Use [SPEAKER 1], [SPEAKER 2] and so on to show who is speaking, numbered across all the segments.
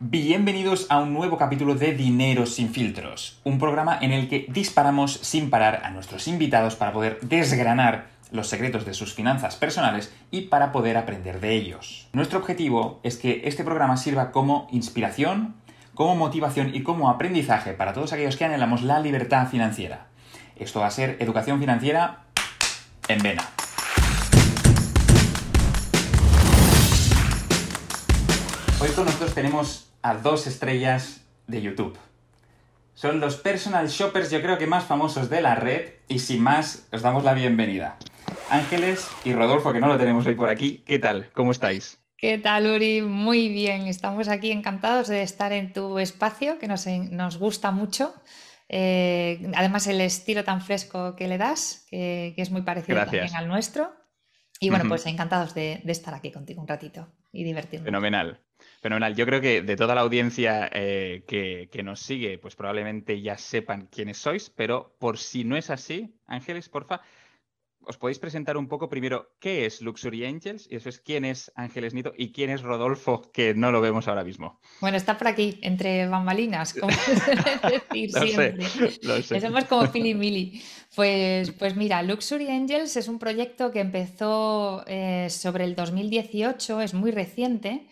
[SPEAKER 1] Bienvenidos a un nuevo capítulo de Dinero sin filtros, un programa en el que disparamos sin parar a nuestros invitados para poder desgranar los secretos de sus finanzas personales y para poder aprender de ellos. Nuestro objetivo es que este programa sirva como inspiración, como motivación y como aprendizaje para todos aquellos que anhelamos la libertad financiera. Esto va a ser educación financiera en vena. Hoy con nosotros tenemos a dos estrellas de YouTube. Son los personal shoppers yo creo que más famosos de la red y sin más os damos la bienvenida. Ángeles y Rodolfo, que no lo tenemos hoy por aquí. ¿Qué tal? ¿Cómo estáis?
[SPEAKER 2] ¿Qué tal, Uri? Muy bien. Estamos aquí encantados de estar en tu espacio, que nos, nos gusta mucho. Eh, además, el estilo tan fresco que le das, que, es muy parecido también al nuestro. Y bueno, pues encantados de, de, estar aquí contigo un ratito y divertirnos.
[SPEAKER 1] Fenomenal. Fenomenal. Yo creo que de toda la audiencia eh, que, nos sigue, pues probablemente ya sepan quiénes sois, pero por si no es así, Ángeles, porfa, os podéis presentar un poco primero qué es Luxury Angels y eso es quién es Ángeles Nito y quién es Rodolfo, que no lo vemos ahora mismo.
[SPEAKER 2] Bueno, está por aquí, entre bambalinas, como decir siempre. Somos como Philly Milly. Pues, pues mira, Luxury Angels es un proyecto que empezó eh, sobre el 2018, es muy reciente.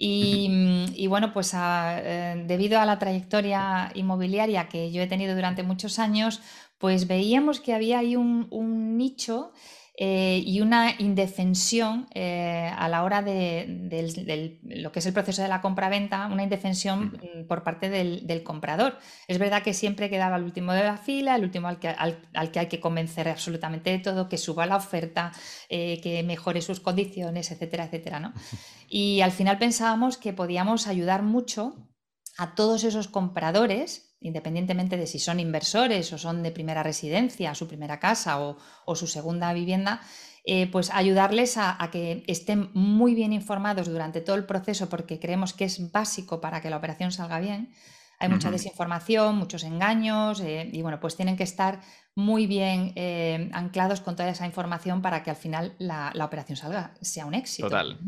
[SPEAKER 2] Mm, y, bueno, pues eh, debido a la trayectoria inmobiliaria que yo he tenido durante muchos años, pues veíamos que había ahí un nicho eh, y una indefensión eh, a la hora de, lo que es el proceso de la compra-venta, una indefensión mm, por parte del, comprador. Es verdad que siempre quedaba el último de la fila, el último al que, al, que hay que convencer absolutamente de todo, que suba la oferta, eh, que mejore sus condiciones, etcétera, etcétera. ¿no? Y al final pensábamos que podíamos ayudar mucho a todos esos compradores independientemente de si son inversores o son de primera residencia, su primera casa o, su segunda vivienda, eh, pues ayudarles a, que estén muy bien informados durante todo el proceso porque creemos que es básico para que la operación salga bien. Hay mucha desinformación, muchos engaños eh, y bueno, pues tienen que estar muy bien eh, anclados con toda esa información para que al final la, operación salga, sea un éxito.
[SPEAKER 1] Total.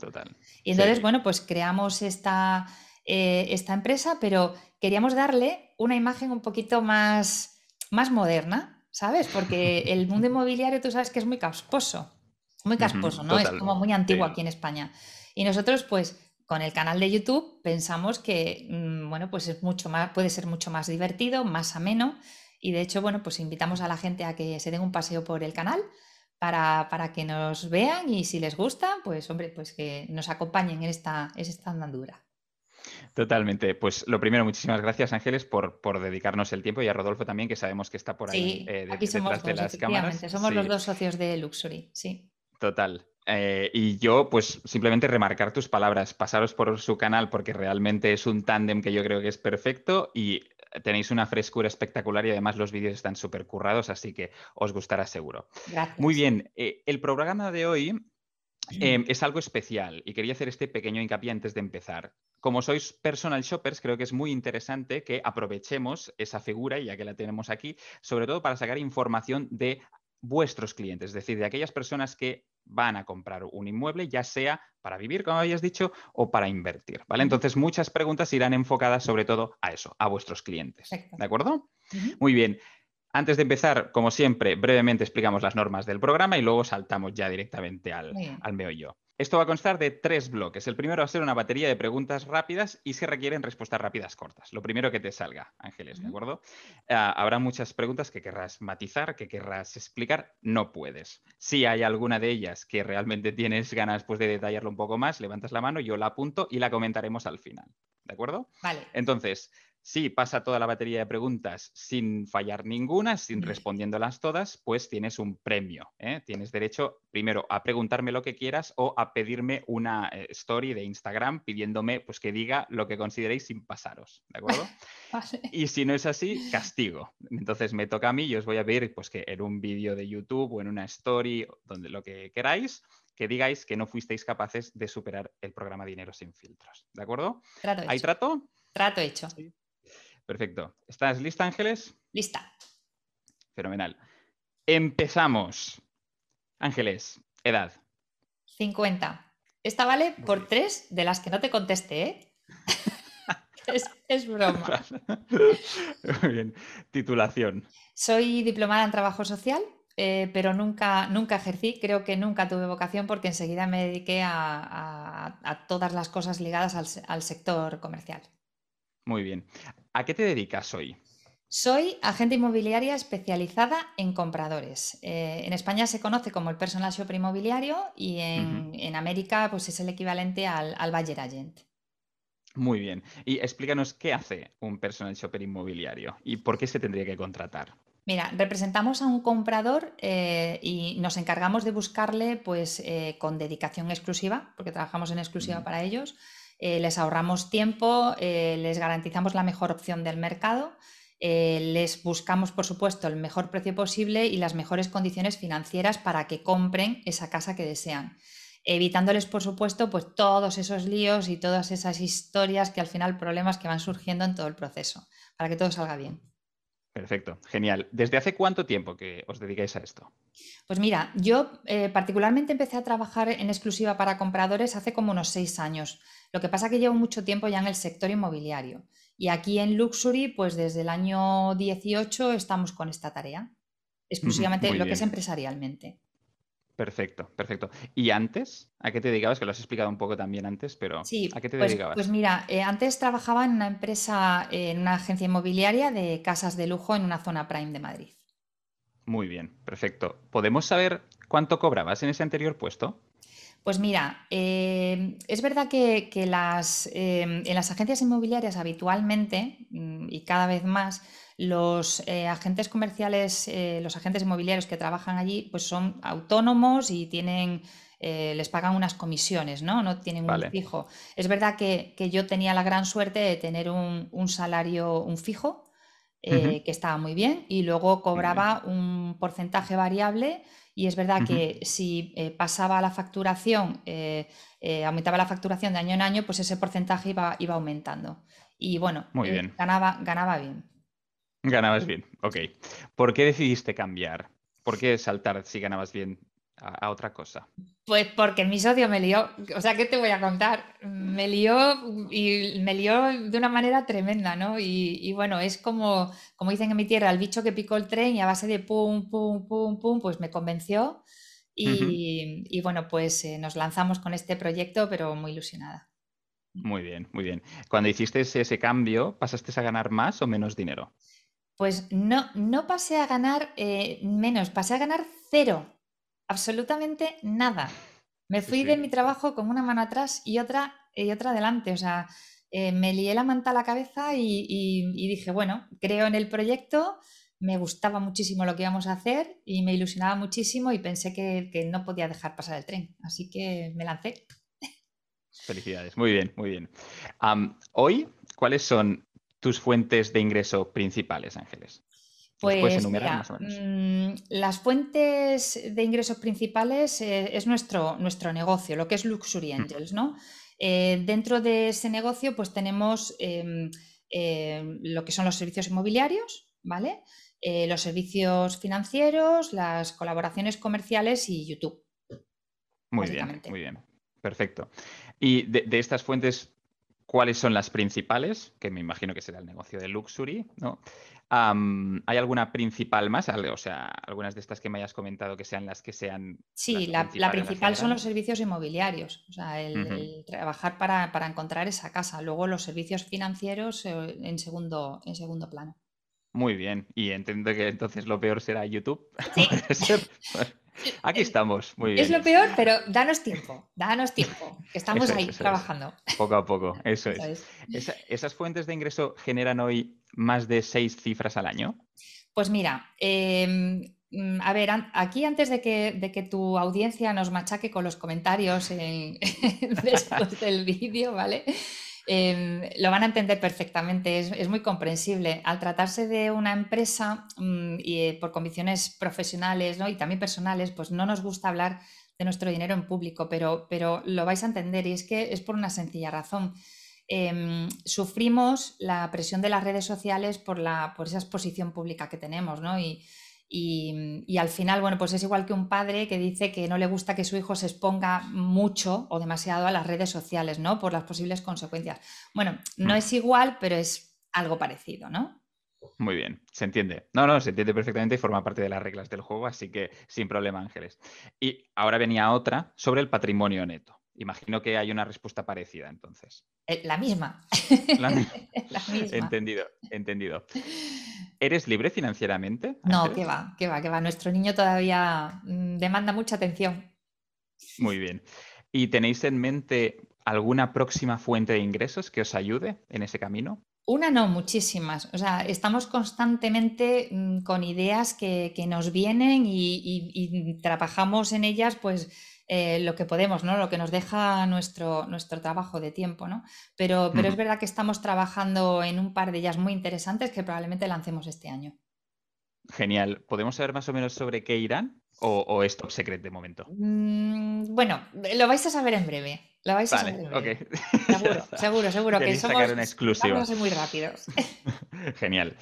[SPEAKER 1] Total.
[SPEAKER 2] Y entonces, bueno, pues creamos esta, esta empresa, pero queríamos darle una imagen un poquito más, más moderna, ¿sabes? Porque el mundo inmobiliario tú sabes que es muy casposo, muy casposo, ¿no? es como muy antiguo aquí en España. Y nosotros, pues, con el canal de YouTube pensamos que, mm, bueno, pues es mucho más, puede ser mucho más divertido, más ameno. Y de hecho, bueno, pues invitamos a la gente a que se den un paseo por el canal para, para que nos vean y si les gusta, pues hombre, pues que nos acompañen en esta, en esta andadura.
[SPEAKER 1] Totalmente. Pues lo primero, muchísimas gracias Ángeles por, por, dedicarnos el tiempo y a Rodolfo también, que sabemos que está por ahí
[SPEAKER 2] eh, aquí somos de las cámaras. Somos los dos socios de Luxury, sí.
[SPEAKER 1] Total. Eh, y yo, pues simplemente remarcar tus palabras, pasaros por su canal porque realmente es un tándem que yo creo que es perfecto y tenéis una frescura espectacular y además los vídeos están súper currados, así que os gustará seguro.
[SPEAKER 2] Gracias.
[SPEAKER 1] Muy bien, eh, el programa de hoy Em, es algo especial y quería hacer este pequeño hincapié antes de empezar. Como sois personal shoppers, creo que es muy interesante que aprovechemos esa figura, ya que la tenemos aquí, sobre todo para sacar información de vuestros clientes, es decir, de aquellas personas que van a comprar un inmueble, ya sea para vivir, como habías dicho, o para invertir. ¿vale? Entonces, muchas preguntas irán enfocadas sobre todo a eso, a vuestros clientes. ¿De acuerdo? Muy bien. Antes de empezar, como siempre, brevemente explicamos las normas del programa y luego saltamos ya directamente al, al meollo. Esto va a constar de tres bloques. El primero va a ser una batería de preguntas rápidas y se requieren respuestas rápidas cortas. Lo primero que te salga, Ángeles, ¿de acuerdo? Ah, habrá muchas preguntas que querrás matizar, que querrás explicar, no puedes. Si hay alguna de ellas que realmente tienes ganas pues, de detallarlo un poco más, levantas la mano, yo la apunto y la comentaremos al final. ¿De acuerdo?
[SPEAKER 2] Vale.
[SPEAKER 1] Entonces, si pasa toda la batería de preguntas sin fallar ninguna, sin respondiéndolas todas, pues tienes un premio. ¿eh? Tienes derecho primero a preguntarme lo que quieras o a pedirme una eh, story de Instagram pidiéndome pues, que diga lo que consideréis sin pasaros. ¿De acuerdo? Y si no es así, castigo. Entonces me toca a mí y os voy a pedir pues, que en un vídeo de YouTube o en una story, donde lo que queráis, que digáis que no fuisteis capaces de superar el programa Dinero sin filtros. ¿De acuerdo? ¿Hay trato?
[SPEAKER 2] Trato hecho.
[SPEAKER 1] Perfecto. ¿Estás lista, Ángeles?
[SPEAKER 2] Lista.
[SPEAKER 1] Fenomenal. Empezamos. Ángeles, edad.
[SPEAKER 2] 50. Esta vale por tres de las que no te contesté, ¿eh? es, broma.
[SPEAKER 1] Muy bien. Titulación.
[SPEAKER 2] Soy diplomada en trabajo social, eh, pero nunca, nunca ejercí. Creo que nunca tuve vocación porque enseguida me dediqué a, todas las cosas ligadas al, sector comercial.
[SPEAKER 1] Muy bien. ¿A qué te dedicas hoy?
[SPEAKER 2] Soy agente inmobiliaria especializada en compradores. Eh, en España se conoce como el personal shopper inmobiliario y en, América pues es el equivalente al, al buyer agent.
[SPEAKER 1] Muy bien. Y explícanos qué hace un personal shopper inmobiliario y por qué se tendría que contratar.
[SPEAKER 2] Mira, representamos a un comprador eh, y nos encargamos de buscarle pues eh, con dedicación exclusiva, porque trabajamos en exclusiva para ellos. Eh, les ahorramos tiempo, les garantizamos la mejor opción del mercado, les buscamos, por supuesto, el mejor precio posible y las mejores condiciones financieras para que compren esa casa que desean evitándoles, por supuesto, pues todos esos líos y todas esas historias que al final problemas que van surgiendo en todo el proceso, para que todo salga bien.
[SPEAKER 1] Perfecto, genial. ¿Desde hace cuánto tiempo que os dedicáis a esto?
[SPEAKER 2] Pues mira, yo eh, particularmente empecé a trabajar en exclusiva para compradores hace como unos seis años. Lo que pasa que llevo mucho tiempo ya en el sector inmobiliario. Y aquí en Luxury, pues desde el año 18 estamos con esta tarea, exclusivamente lo que es empresarialmente.
[SPEAKER 1] Perfecto, perfecto. ¿Y antes? ¿A qué te dedicabas? Que lo has explicado un poco también antes, pero ¿a qué te
[SPEAKER 2] pues,
[SPEAKER 1] dedicabas?
[SPEAKER 2] Pues mira, eh, antes trabajaba en una empresa, en una agencia inmobiliaria de casas de lujo en una zona prime de Madrid.
[SPEAKER 1] Muy bien, perfecto. ¿Podemos saber cuánto cobrabas en ese anterior puesto?
[SPEAKER 2] Pues mira, eh, es verdad que, las, eh, en las agencias inmobiliarias habitualmente mm, y cada vez más los eh, agentes comerciales, eh, los agentes inmobiliarios que trabajan allí, pues son autónomos y tienen, eh, les pagan unas comisiones, ¿no? No tienen un fijo. Es verdad que, yo tenía la gran suerte de tener un, salario, un fijo, que estaba muy bien, y luego cobraba un porcentaje variable. Y es verdad que si pasaba la facturación, aumentaba la facturación de año en año, pues ese porcentaje iba, iba aumentando. Y bueno, Ganaba, ganaba bien.
[SPEAKER 1] Ganabas bien, ok. ¿Por qué decidiste cambiar? ¿Por qué saltar si ganabas bien a, otra cosa?
[SPEAKER 2] Pues porque mi socio me lió. O sea, ¿qué te voy a contar? Me lió y me lió de una manera tremenda, ¿no? Y, bueno, es como, como dicen en mi tierra, el bicho que picó el tren y a base de pum, pum, pum, pum, pues me convenció. Y, bueno, pues eh, nos lanzamos con este proyecto, pero muy ilusionada.
[SPEAKER 1] Muy bien, muy bien. Cuando hiciste ese cambio, ¿pasaste a ganar más o menos dinero?
[SPEAKER 2] Pues no, no pasé a ganar eh, menos, pasé a ganar cero, absolutamente nada. Me fui de mi trabajo con una mano atrás y otra, y otra adelante. O sea, eh, me lié la manta a la cabeza y, dije, bueno, creo en el proyecto, me gustaba muchísimo lo que íbamos a hacer y me ilusionaba muchísimo y pensé que, no podía dejar pasar el tren. Así que me lancé.
[SPEAKER 1] Felicidades, muy bien, muy bien. hoy, ¿cuáles son tus fuentes de ingreso principales, Ángeles?
[SPEAKER 2] Pues puedes enumerar más o menos? Mm, las fuentes de ingresos principales eh, es nuestro, nuestro negocio, lo que es Luxury Angels, ¿no? Eh, dentro de ese negocio, pues tenemos em, em, lo que son los servicios inmobiliarios, ¿vale? Eh, los servicios financieros, las colaboraciones comerciales y YouTube.
[SPEAKER 1] Muy bien, muy bien. Perfecto. Y de estas fuentes cuáles son las principales, que me imagino que será el negocio de Luxury, ¿no? ¿Hay alguna principal más? O sea, algunas de estas que me hayas comentado que sean las que sean.
[SPEAKER 2] Sí, la, principal son los servicios inmobiliarios, o sea, el, trabajar para, encontrar esa casa. Luego los servicios financieros eh, en, segundo, en segundo plano.
[SPEAKER 1] Muy bien, y entiendo que entonces lo peor será YouTube. Aquí estamos, muy bien.
[SPEAKER 2] Es lo peor, pero danos tiempo, danos tiempo, que estamos ahí trabajando.
[SPEAKER 1] Poco a poco, eso, es. ¿Esas fuentes de ingreso generan hoy más de seis cifras al año?
[SPEAKER 2] Pues mira, em, mm, a ver, aquí antes de que, de que, tu audiencia nos machaque con los comentarios después del vídeo, ¿vale? Em, lo van a entender perfectamente, es, muy comprensible. Al tratarse de una empresa mm, y eh, por convicciones profesionales y también personales, pues no nos gusta hablar de nuestro dinero en público, pero, pero lo vais a entender y es que es por una sencilla razón. Em, sufrimos la presión de las redes sociales por, la, por esa exposición pública que tenemos, ¿no? Y, al final, bueno, pues es igual que un padre que dice que no le gusta que su hijo se exponga mucho o demasiado a las redes sociales, ¿no? Por las posibles consecuencias. Bueno, no mm. es igual, pero es algo parecido, ¿no?
[SPEAKER 1] Muy bien, se entiende. No, no, se entiende perfectamente y forma parte de las reglas del juego, así que sin problema, Ángeles. Y ahora venía otra sobre el patrimonio neto. Imagino que hay una respuesta parecida entonces.
[SPEAKER 2] Eh, la misma. La, misma.
[SPEAKER 1] Entendido, entendido. ¿Eres libre financieramente?
[SPEAKER 2] No, que va, que va, que va. Nuestro niño todavía mm, demanda mucha atención.
[SPEAKER 1] Muy bien. ¿Y tenéis en mente alguna próxima fuente de ingresos que os ayude en ese camino?
[SPEAKER 2] Una no, muchísimas. O sea, estamos constantemente mm, con ideas que, nos vienen y, trabajamos en ellas, pues eh, lo que podemos, ¿no? Lo que nos deja nuestro, nuestro trabajo de tiempo, ¿no? Pero, pero es verdad que estamos trabajando en un par de ellas muy interesantes que probablemente lancemos este año.
[SPEAKER 1] Genial. ¿Podemos saber más o menos sobre qué irán? ¿O, es top secret de momento?
[SPEAKER 2] Mm, bueno, lo vais a saber en breve. Lo vais a saber en breve. Seguro, seguro, seguro que somos,
[SPEAKER 1] sacar una exclusiva.
[SPEAKER 2] muy rápidos.
[SPEAKER 1] Genial.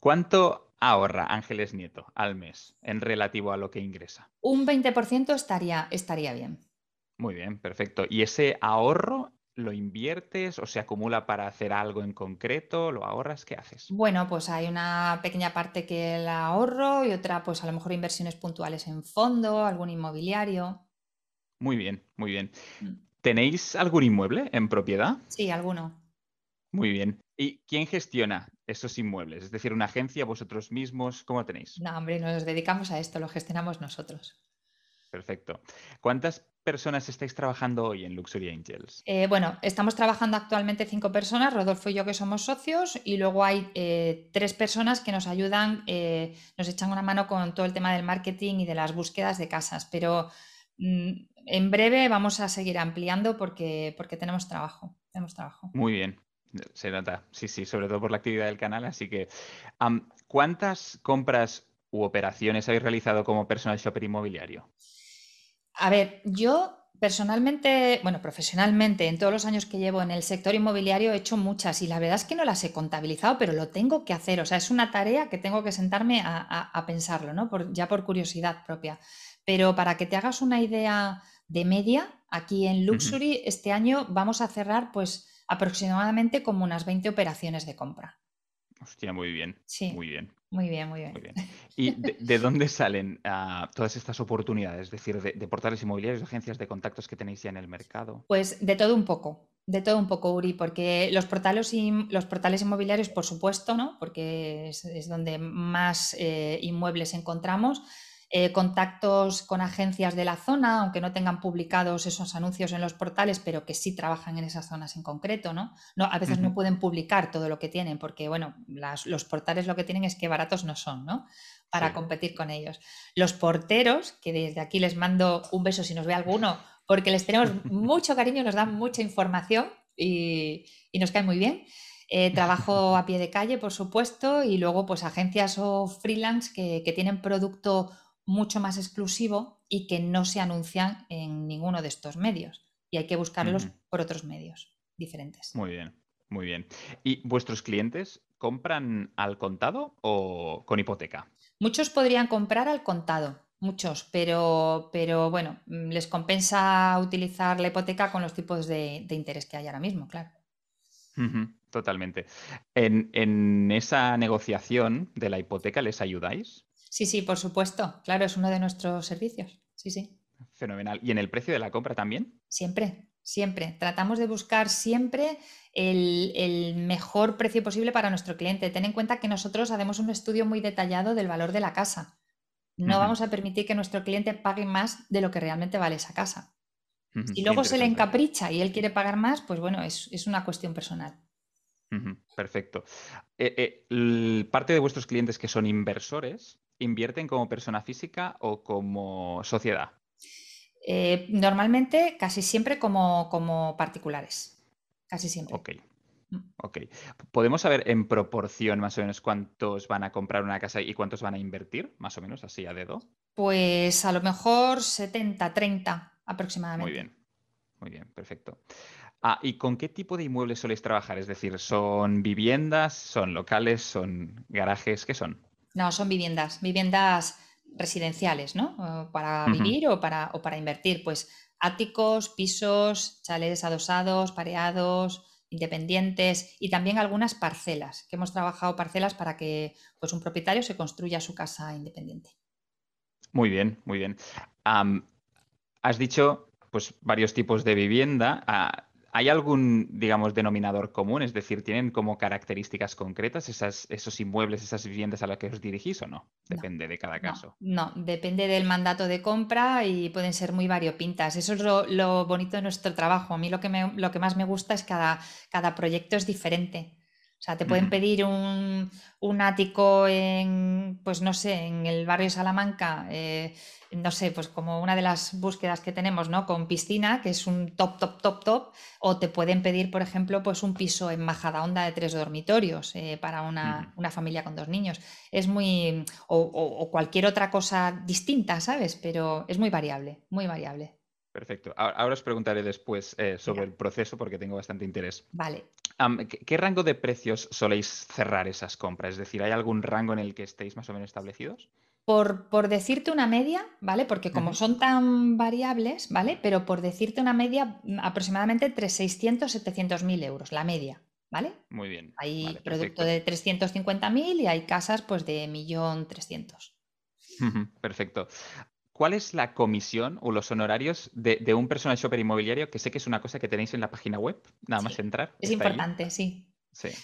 [SPEAKER 1] ¿Cuánto ahorra Ángeles Nieto al mes en relativo a lo que ingresa?
[SPEAKER 2] Un 20% estaría, estaría bien.
[SPEAKER 1] Muy bien, perfecto. ¿Y ese ahorro lo inviertes o se acumula para hacer algo en concreto? ¿Lo ahorras? ¿Qué haces?
[SPEAKER 2] Bueno, pues hay una pequeña parte que la ahorro y otra, pues a lo mejor inversiones puntuales en fondo, algún inmobiliario.
[SPEAKER 1] Muy bien, muy bien. Mm. ¿Tenéis algún inmueble en propiedad?
[SPEAKER 2] Sí, alguno.
[SPEAKER 1] Muy bien. ¿Y quién gestiona esos inmuebles? Es decir, una agencia, vosotros mismos, ¿cómo tenéis?
[SPEAKER 2] No, hombre, nos dedicamos a esto, lo gestionamos nosotros.
[SPEAKER 1] Perfecto. ¿Cuántas personas estáis trabajando hoy en Luxury Angels?
[SPEAKER 2] Eh, bueno, estamos trabajando actualmente cinco personas, Rodolfo y yo que somos socios, y luego hay eh, tres personas que nos ayudan, eh, nos echan una mano con todo el tema del marketing y de las búsquedas de casas, pero mm, en breve vamos a seguir ampliando porque, porque tenemos trabajo. Tenemos trabajo.
[SPEAKER 1] Muy bien, se nota, sí, sí, sobre todo por la actividad del canal. Así que, ¿cuántas compras u operaciones habéis realizado como personal shopper inmobiliario?
[SPEAKER 2] A ver, yo personalmente, bueno, profesionalmente, en todos los años que llevo en el sector inmobiliario he hecho muchas y la verdad es que no las he contabilizado, pero lo tengo que hacer. O sea, es una tarea que tengo que sentarme a, pensarlo, ¿no? ya por curiosidad propia. Pero para que te hagas una idea de media, aquí en Luxury, este año vamos a cerrar pues aproximadamente como unas 20 operaciones de compra.
[SPEAKER 1] Hostia, muy bien.
[SPEAKER 2] Sí.
[SPEAKER 1] Muy bien.
[SPEAKER 2] Muy bien, muy bien.
[SPEAKER 1] ¿Y de, dónde salen ah, todas estas oportunidades? Es decir, de, portales inmobiliarios, de agencias de contactos que tenéis ya en el mercado.
[SPEAKER 2] Pues de todo un poco, de todo un poco, Uri, porque los portales, los portales inmobiliarios, por supuesto, ¿no? Porque es, donde más eh, inmuebles encontramos eh, contactos con agencias de la zona, aunque no tengan publicados esos anuncios en los portales, pero que sí trabajan en esas zonas en concreto, ¿no? no a veces no pueden publicar todo lo que tienen, porque, bueno, los portales lo que tienen es que baratos no son, ¿no? Para competir con ellos. Los porteros, que desde aquí les mando un beso si nos ve alguno, porque les tenemos mucho cariño, nos dan mucha información y, nos cae muy bien. Eh, trabajo a pie de calle, por supuesto, y luego pues agencias o freelance que, que tienen producto mucho más exclusivo y que no se anuncian en ninguno de estos medios. Y hay que buscarlos por otros medios diferentes.
[SPEAKER 1] Muy bien, muy bien. ¿Y vuestros clientes compran al contado o con hipoteca?
[SPEAKER 2] Muchos podrían comprar al contado, muchos, pero, pero bueno, mm, les compensa utilizar la hipoteca con los tipos de, interés que hay ahora mismo, claro.
[SPEAKER 1] totalmente. En, en, esa negociación de la hipoteca les ayudáis?
[SPEAKER 2] Sí, sí, por supuesto. Claro, es uno de nuestros servicios. Sí, sí.
[SPEAKER 1] Fenomenal. ¿Y en el precio de la compra también?
[SPEAKER 2] Siempre, siempre. Tratamos de buscar siempre el, mejor precio posible para nuestro cliente. Ten en cuenta que nosotros hacemos un estudio muy detallado del valor de la casa. No vamos a permitir que nuestro cliente pague más de lo que realmente vale esa casa. Y luego se le encapricha y él quiere pagar más, pues bueno, es, una cuestión personal.
[SPEAKER 1] Perfecto. Eh, eh, parte de vuestros clientes que son inversores, invierten como persona física o como sociedad?
[SPEAKER 2] Eh, normalmente, casi siempre como, como, particulares. Casi siempre.
[SPEAKER 1] Ok. Ok. ¿Podemos saber en proporción más o menos cuántos van a comprar una casa y cuántos van a invertir? Más o menos así a dedo.
[SPEAKER 2] Pues a lo mejor 70, 30 aproximadamente.
[SPEAKER 1] Muy bien. Muy bien, perfecto. Ah, ¿y con qué tipo de inmuebles soléis trabajar? Es decir, ¿son viviendas, son locales, son garajes? ¿Qué son?
[SPEAKER 2] No, son viviendas, viviendas residenciales, ¿no? Para vivir o para, o para invertir. Pues áticos, pisos, chalets adosados, pareados, independientes y también algunas parcelas, que hemos trabajado parcelas para que pues, un propietario se construya su casa independiente.
[SPEAKER 1] Muy bien, muy bien. has dicho pues varios tipos de vivienda. Ah, ¿Hay algún, digamos, denominador común? Es decir, ¿tienen como características concretas esas, esos inmuebles, esas viviendas a las que os dirigís o no? Depende de cada caso.
[SPEAKER 2] No, depende del mandato de compra y pueden ser muy variopintas. Eso es lo, bonito de nuestro trabajo. A mí lo que, lo que más me gusta es cada, cada proyecto es diferente. O sea, te pueden pedir un, ático en, pues no sé, en el barrio Salamanca, eh, no sé, pues como una de las búsquedas que tenemos, ¿no? Con piscina, que es un top, top, top, top, o te pueden pedir, por ejemplo, pues un piso en Majadahonda de tres dormitorios eh, para una, familia con dos niños. Es muy, o, cualquier otra cosa distinta, ¿sabes? Pero es muy variable, muy variable.
[SPEAKER 1] Perfecto. Ahora, os preguntaré después eh, sobre el proceso porque tengo bastante interés.
[SPEAKER 2] Vale.
[SPEAKER 1] ¿qué, rango de precios soléis cerrar esas compras? Es decir, ¿hay algún rango en el que estéis más o menos establecidos?
[SPEAKER 2] Por, decirte una media, ¿vale? Porque como son tan variables, ¿vale? Pero por decirte una media, mm, aproximadamente entre 600 y 700 mil euros, la media, ¿vale?
[SPEAKER 1] Muy bien.
[SPEAKER 2] Hay producto de 350 mil y hay casas pues de 1.300.000.
[SPEAKER 1] Perfecto. ¿Cuál es la comisión o los honorarios de, un personal shopper inmobiliario? Que sé que es una cosa que tenéis en la página web, nada más entrar.
[SPEAKER 2] Es importante, sí.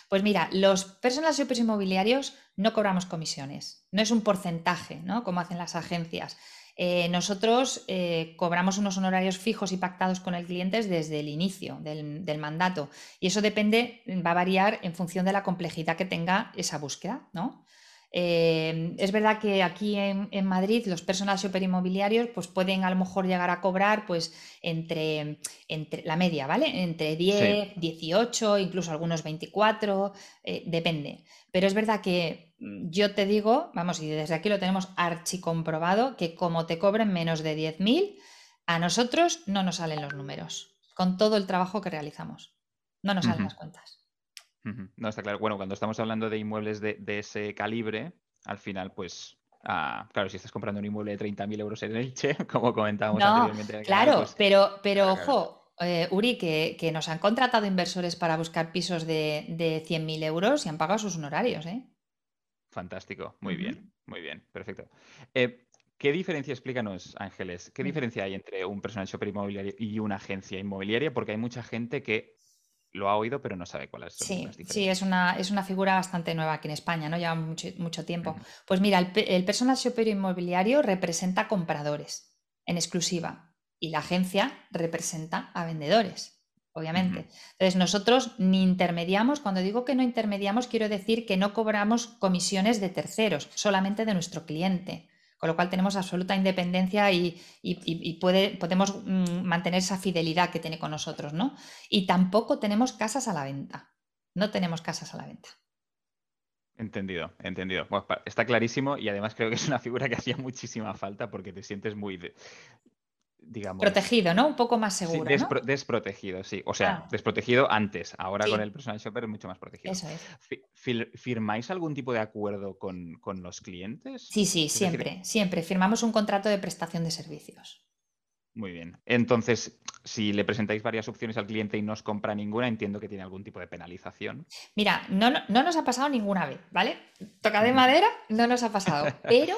[SPEAKER 2] Pues mira, los personal shoppers inmobiliarios no cobramos comisiones, no es un porcentaje, ¿no? Como hacen las agencias. Eh, nosotros eh, cobramos unos honorarios fijos y pactados con el cliente desde el inicio del, del, mandato y eso depende, va a variar en función de la complejidad que tenga esa búsqueda, ¿no? Eh, es verdad que aquí en, Madrid los personal shopper inmobiliarios pues pueden a lo mejor llegar a cobrar pues entre, entre la media, ¿vale? Entre 10, 18, incluso algunos 24, eh, depende. Pero es verdad que yo te digo, vamos, y desde aquí lo tenemos archicomprobado, que como te cobren menos de 10.000, a nosotros no nos salen los números, con todo el trabajo que realizamos. No nos salen las cuentas.
[SPEAKER 1] No, está claro. Bueno, cuando estamos hablando de inmuebles de, ese calibre, al final, pues ah, claro, si estás comprando un inmueble de 30.000 euros en Elche, como comentábamos anteriormente.
[SPEAKER 2] Claro, pues pero, pero ojo, eh, Uri, que, nos han contratado inversores para buscar pisos de, de 100.000 euros y han pagado sus honorarios, ¿eh?
[SPEAKER 1] Fantástico, muy bien, muy bien, perfecto. Eh, ¿Qué diferencia, explícanos, Ángeles, qué mm. diferencia hay entre un personal shopper inmobiliario y una agencia inmobiliaria? Porque hay mucha gente que lo ha oído, pero no sabe cuáles son
[SPEAKER 2] sí, Sí, es una, es una figura bastante nueva aquí en España, ¿no? Lleva mucho, mucho tiempo. Pues mira, el, el personal shopper inmobiliario representa compradores en exclusiva y la agencia representa a vendedores, obviamente. Entonces, nosotros ni intermediamos, cuando digo que no intermediamos, quiero decir que no cobramos comisiones de terceros, solamente de nuestro cliente con lo cual tenemos absoluta independencia y, podemos mm, mantener esa fidelidad que tiene con nosotros, ¿no? Y tampoco tenemos casas a la venta, no tenemos casas a la venta.
[SPEAKER 1] Entendido, entendido. está clarísimo y además creo que es una figura que hacía muchísima falta porque te sientes muy,
[SPEAKER 2] Protegido, ¿no? Un poco más seguro.
[SPEAKER 1] Desprotegido, sí. O sea, ah. desprotegido antes. Ahora con el personal shopper es mucho más protegido. Eso es. ¿Firmáis algún tipo de acuerdo con, los clientes?
[SPEAKER 2] Sí, sí, siempre, siempre. Firmamos un contrato de prestación de servicios.
[SPEAKER 1] Muy bien. Entonces, si le presentáis varias opciones al cliente y no os compra ninguna, entiendo que tiene algún tipo de penalización.
[SPEAKER 2] Mira, no, no, no nos ha pasado ninguna vez, ¿vale? Toca de madera, no nos ha pasado. Pero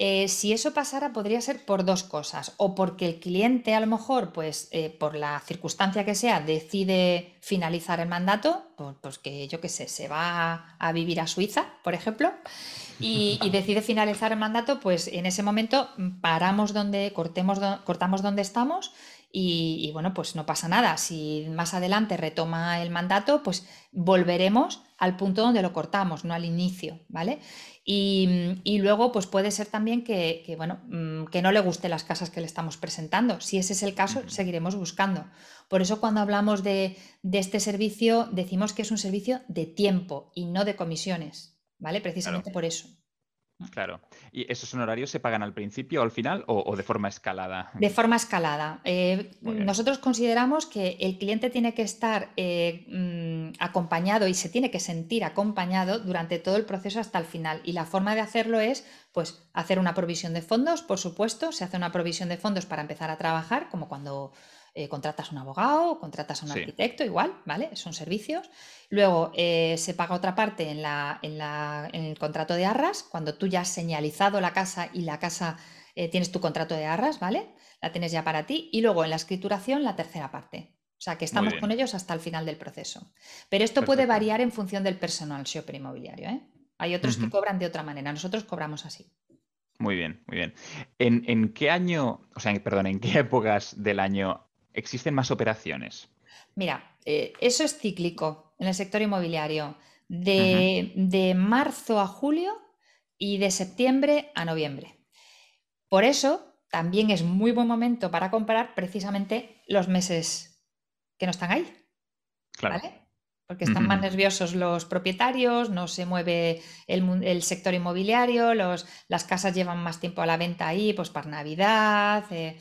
[SPEAKER 2] eh, si eso pasara, podría ser por dos cosas. O porque el cliente, a lo mejor, pues eh, por la circunstancia que sea, decide finalizar el mandato, pues, que yo qué sé, se va a vivir a Suiza, por ejemplo, y, decide finalizar el mandato, pues en ese momento paramos donde, cortemos, cortamos donde estamos. Y, bueno, pues no pasa nada. Si más adelante retoma el mandato, pues volveremos al punto donde lo cortamos, no al inicio, ¿vale? Y, luego, pues puede ser también que, bueno, mm, que no le gusten las casas que le estamos presentando. Si ese es el caso, seguiremos buscando. Por eso cuando hablamos de, este servicio, decimos que es un servicio de tiempo y no de comisiones, ¿vale? Precisamente por eso.
[SPEAKER 1] Claro. ¿Y esos honorarios se pagan al principio o al final o, de forma escalada?
[SPEAKER 2] De forma escalada. Eh, nosotros consideramos que el cliente tiene que estar eh, mm, acompañado y se tiene que sentir acompañado durante todo el proceso hasta el final. Y la forma de hacerlo es pues, hacer una provisión de fondos, por supuesto. Se hace una provisión de fondos para empezar a trabajar, como cuando eh, contratas un abogado, contratas a un arquitecto, igual, ¿vale? Son servicios. Luego eh, se paga otra parte en, la, en, el contrato de arras, cuando tú ya has señalizado la casa y la casa eh, tienes tu contrato de arras, ¿vale? La tienes ya para ti. Y luego en la escrituración la tercera parte. O sea, que estamos con ellos hasta el final del proceso. Pero esto puede variar en función del personal shopper inmobiliario. ¿eh? Hay otros que cobran de otra manera. Nosotros cobramos así.
[SPEAKER 1] Muy bien, muy bien. ¿En, ¿En, qué año, o sea, perdón, en qué épocas del año existen más operaciones?
[SPEAKER 2] Mira, eh, eso es cíclico en el sector inmobiliario. De, marzo a julio y de septiembre a noviembre. Por eso también es muy buen momento para comprar precisamente los meses que no están ahí. Claro. Porque están más nerviosos los propietarios, no se mueve el, sector inmobiliario, los, las casas llevan más tiempo a la venta ahí, pues para Navidad. Eh,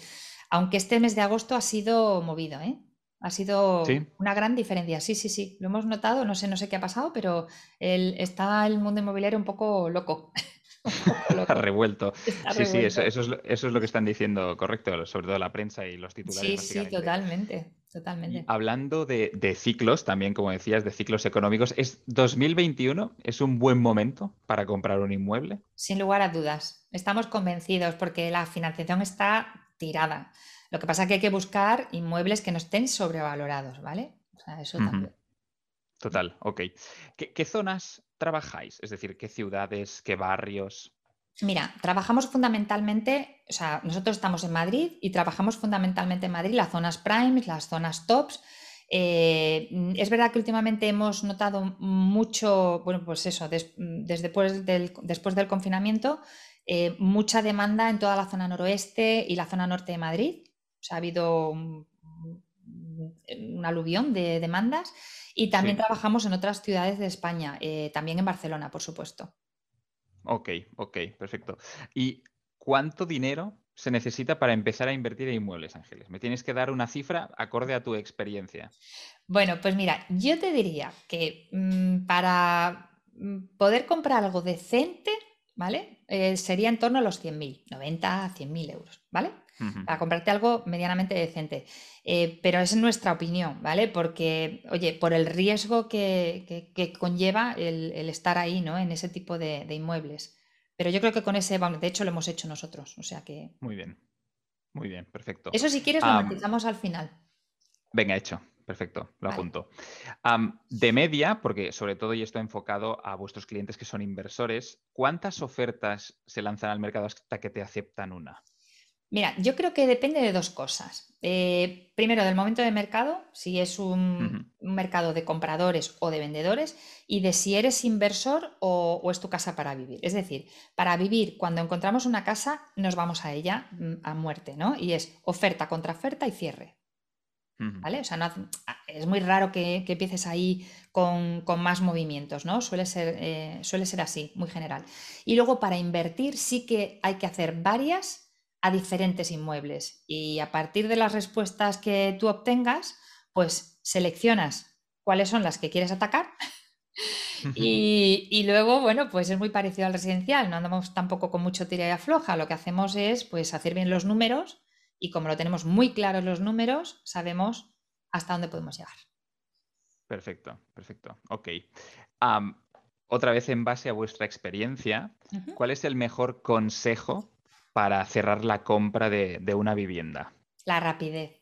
[SPEAKER 2] aunque este mes de agosto ha sido movido, ¿eh? Ha sido una gran diferencia. Sí, sí, sí. Lo hemos notado. No sé, no sé qué ha pasado, pero está el mundo inmobiliario un poco loco.
[SPEAKER 1] revuelto. sí, sí, eso, es, lo que están diciendo, correcto, sobre todo la prensa y los titulares.
[SPEAKER 2] Sí, sí, totalmente. Totalmente.
[SPEAKER 1] hablando de, de, ciclos, también como decías, de ciclos económicos, ¿es 2021 es un buen momento para comprar un inmueble?
[SPEAKER 2] Sin lugar a dudas. Estamos convencidos porque la financiación está tirada. Lo que pasa es que hay que buscar inmuebles que no estén sobrevalorados, ¿vale? O sea, eso también.
[SPEAKER 1] Total, ok. ¿Qué, zonas trabajáis? Es decir, ¿qué ciudades, qué barrios?
[SPEAKER 2] Mira, trabajamos fundamentalmente, o sea, nosotros estamos en Madrid y trabajamos fundamentalmente en Madrid las zonas primes, las zonas tops. Eh, es verdad que últimamente hemos notado mucho, bueno, pues eso, desde del, después del confinamiento, eh, mucha demanda en toda la zona noroeste y la zona norte de Madrid. O sea, ha habido un, aluvión de demandas y también trabajamos en otras ciudades de España, eh, también en Barcelona, por supuesto.
[SPEAKER 1] Ok, ok, perfecto. ¿Y cuánto dinero se necesita para empezar a invertir en inmuebles, Ángeles? Me tienes que dar una cifra acorde a tu experiencia.
[SPEAKER 2] Bueno, pues mira, yo te diría que mm, para mm, poder comprar algo decente, ¿vale? Eh, sería en torno a los 100.000, 90, 100.000 euros, ¿vale? Para comprarte algo medianamente decente. Eh, pero es nuestra opinión, ¿vale? Porque, oye, por el riesgo que, conlleva el, estar ahí, ¿no? En ese tipo de, inmuebles. Pero yo creo que con ese, de hecho lo hemos hecho nosotros, o sea que...
[SPEAKER 1] Muy bien, muy bien, perfecto.
[SPEAKER 2] Eso si quieres lo matizamos al final.
[SPEAKER 1] Venga, hecho. Perfecto, lo apunto. de media, porque sobre todo y esto enfocado a vuestros clientes que son inversores, ¿cuántas ofertas se lanzan al mercado hasta que te aceptan una?
[SPEAKER 2] Mira, yo creo que depende de dos cosas. Eh, primero, del momento de mercado, si es un, mercado de compradores o de vendedores, y de si eres inversor o, o, es tu casa para vivir. Es decir, para vivir, cuando encontramos una casa, nos vamos a ella mm, a muerte, ¿no? Y es oferta contra oferta y cierre. ¿Vale? O sea, ah, es muy raro que, empieces ahí con, más movimientos, ¿no? Suele ser, eh, suele ser así, muy general. Y luego para invertir sí que hay que hacer varias a diferentes inmuebles. Y a partir de las respuestas que tú obtengas, pues seleccionas cuáles son las que quieres atacar. y, y, luego, bueno, pues es muy parecido al residencial, no andamos tampoco con mucho tira y afloja, lo que hacemos es pues hacer bien los números y como lo tenemos muy claros los números, sabemos hasta dónde podemos llegar.
[SPEAKER 1] Perfecto, perfecto. Ok. otra vez en base a vuestra experiencia, ¿cuál es el mejor consejo para cerrar la compra de, una vivienda?
[SPEAKER 2] La rapidez.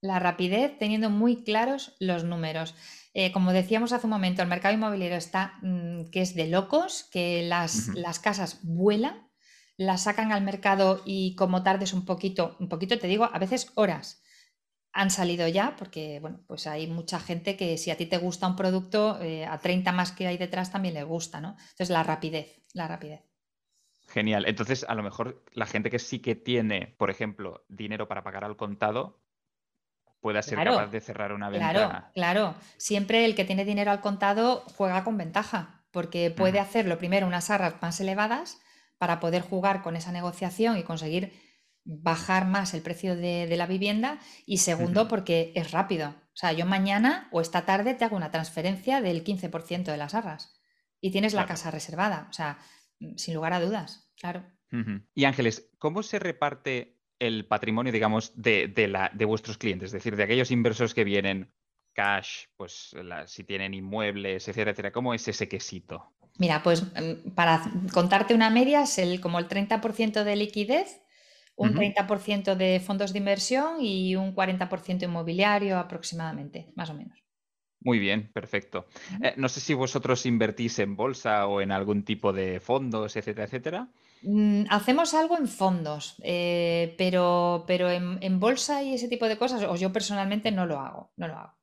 [SPEAKER 2] La rapidez teniendo muy claros los números. Eh, como decíamos hace un momento, el mercado inmobiliario está mm, que es de locos, que las, las casas vuelan la sacan al mercado y como tardes un poquito, un poquito te digo, a veces horas, han salido ya, porque bueno, pues hay mucha gente que si a ti te gusta un producto, eh, a 30 más que hay detrás también le gusta, ¿no? Entonces la rapidez, la rapidez.
[SPEAKER 1] Genial. Entonces, a lo mejor la gente que sí que tiene, por ejemplo, dinero para pagar al contado, pueda ser capaz de cerrar una
[SPEAKER 2] ventana. Claro, claro. Siempre el que tiene dinero al contado juega con ventaja, porque puede hacerlo primero unas arras más elevadas para poder jugar con esa negociación y conseguir bajar más el precio de, la vivienda. Y segundo, porque es rápido. O sea, yo mañana o esta tarde te hago una transferencia del 15% de las arras y tienes la casa reservada. O sea, sin lugar a dudas, claro.
[SPEAKER 1] Y Ángeles, ¿cómo se reparte el patrimonio, digamos, de, la, de vuestros clientes? Es decir, de aquellos inversores que vienen cash, pues si tienen inmuebles, etcétera, etcétera. ¿Cómo es ese quesito?
[SPEAKER 2] Mira, pues mm, para contarte una media es el, como el 30% de liquidez, un 30% de fondos de inversión y un 40% inmobiliario aproximadamente, más o menos.
[SPEAKER 1] Muy bien, perfecto. Eh, no sé si vosotros invertís en bolsa o en algún tipo de fondos, etcétera, etcétera.
[SPEAKER 2] Mm, hacemos algo en fondos, eh, pero, pero en, en, bolsa y ese tipo de cosas, o yo personalmente no lo hago, no lo hago.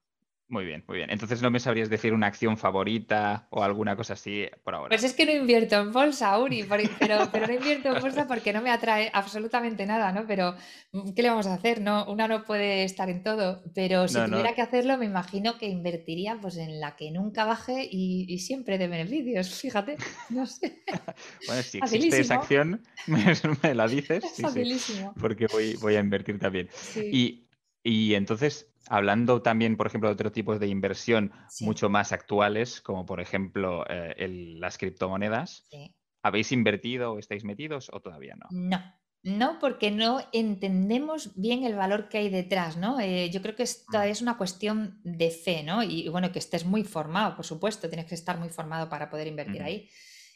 [SPEAKER 1] Muy bien, muy bien. Entonces no me sabrías decir una acción favorita o alguna cosa así por ahora.
[SPEAKER 2] Pues es que no invierto en bolsa, Uri, pero, pero no invierto en bolsa porque no me atrae absolutamente nada, ¿no? Pero mm, ¿qué le vamos a hacer? No, una no puede estar en todo, pero si tuviera que hacerlo, me imagino que invertiría pues en la que nunca baje y, siempre de beneficios, fíjate, no sé.
[SPEAKER 1] bueno, si existe esa acción, me, la dices. sí, porque voy, voy a invertir también. Y, y entonces Hablando también, por ejemplo, de otro tipo de inversión mucho más actuales, como por ejemplo eh, las criptomonedas, ¿habéis invertido o estáis metidos o todavía no?
[SPEAKER 2] No, no, porque no entendemos bien el valor que hay detrás, ¿no? Eh, yo creo que esto mm. es una cuestión de fe, ¿no? Y, bueno, que estés muy formado, por supuesto, tienes que estar muy formado para poder invertir ahí.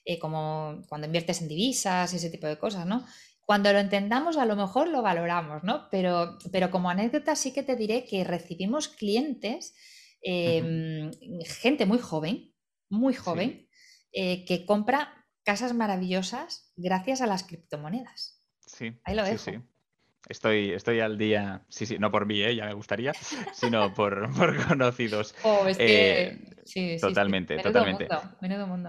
[SPEAKER 2] Eh, como cuando inviertes en divisas y ese tipo de cosas, ¿no? Cuando lo entendamos, a lo mejor lo valoramos, ¿no? Pero, pero como anécdota sí que te diré que recibimos clientes, em, gente muy joven, muy joven, eh, que compra casas maravillosas gracias a las criptomonedas.
[SPEAKER 1] Sí. Ahí lo dejo. Estoy, estoy al día, sí, sí, no por mí, ¿eh? ya me gustaría, sino por, conocidos.
[SPEAKER 2] Oh, es que... Eh,
[SPEAKER 1] sí, totalmente, totalmente.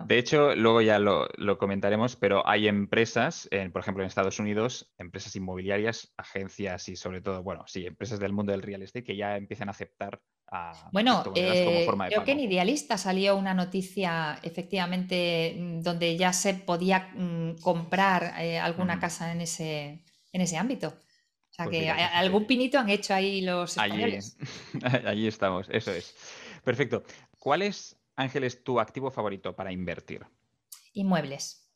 [SPEAKER 1] De hecho, luego ya lo, comentaremos, pero hay empresas, por ejemplo, en Estados Unidos, empresas inmobiliarias, agencias y sobre todo, bueno, sí, empresas del mundo del real estate que ya empiezan a aceptar a
[SPEAKER 2] bueno, eh, creo que en Idealista salió una noticia efectivamente mm, donde ya se podía mm, comprar alguna casa en ese, en ese ámbito. O sea, pues que algún pinito han hecho ahí los
[SPEAKER 1] españoles. Allí, estamos, eso es. Perfecto. ¿Cuál es, Ángeles, tu activo favorito para invertir?
[SPEAKER 2] Inmuebles.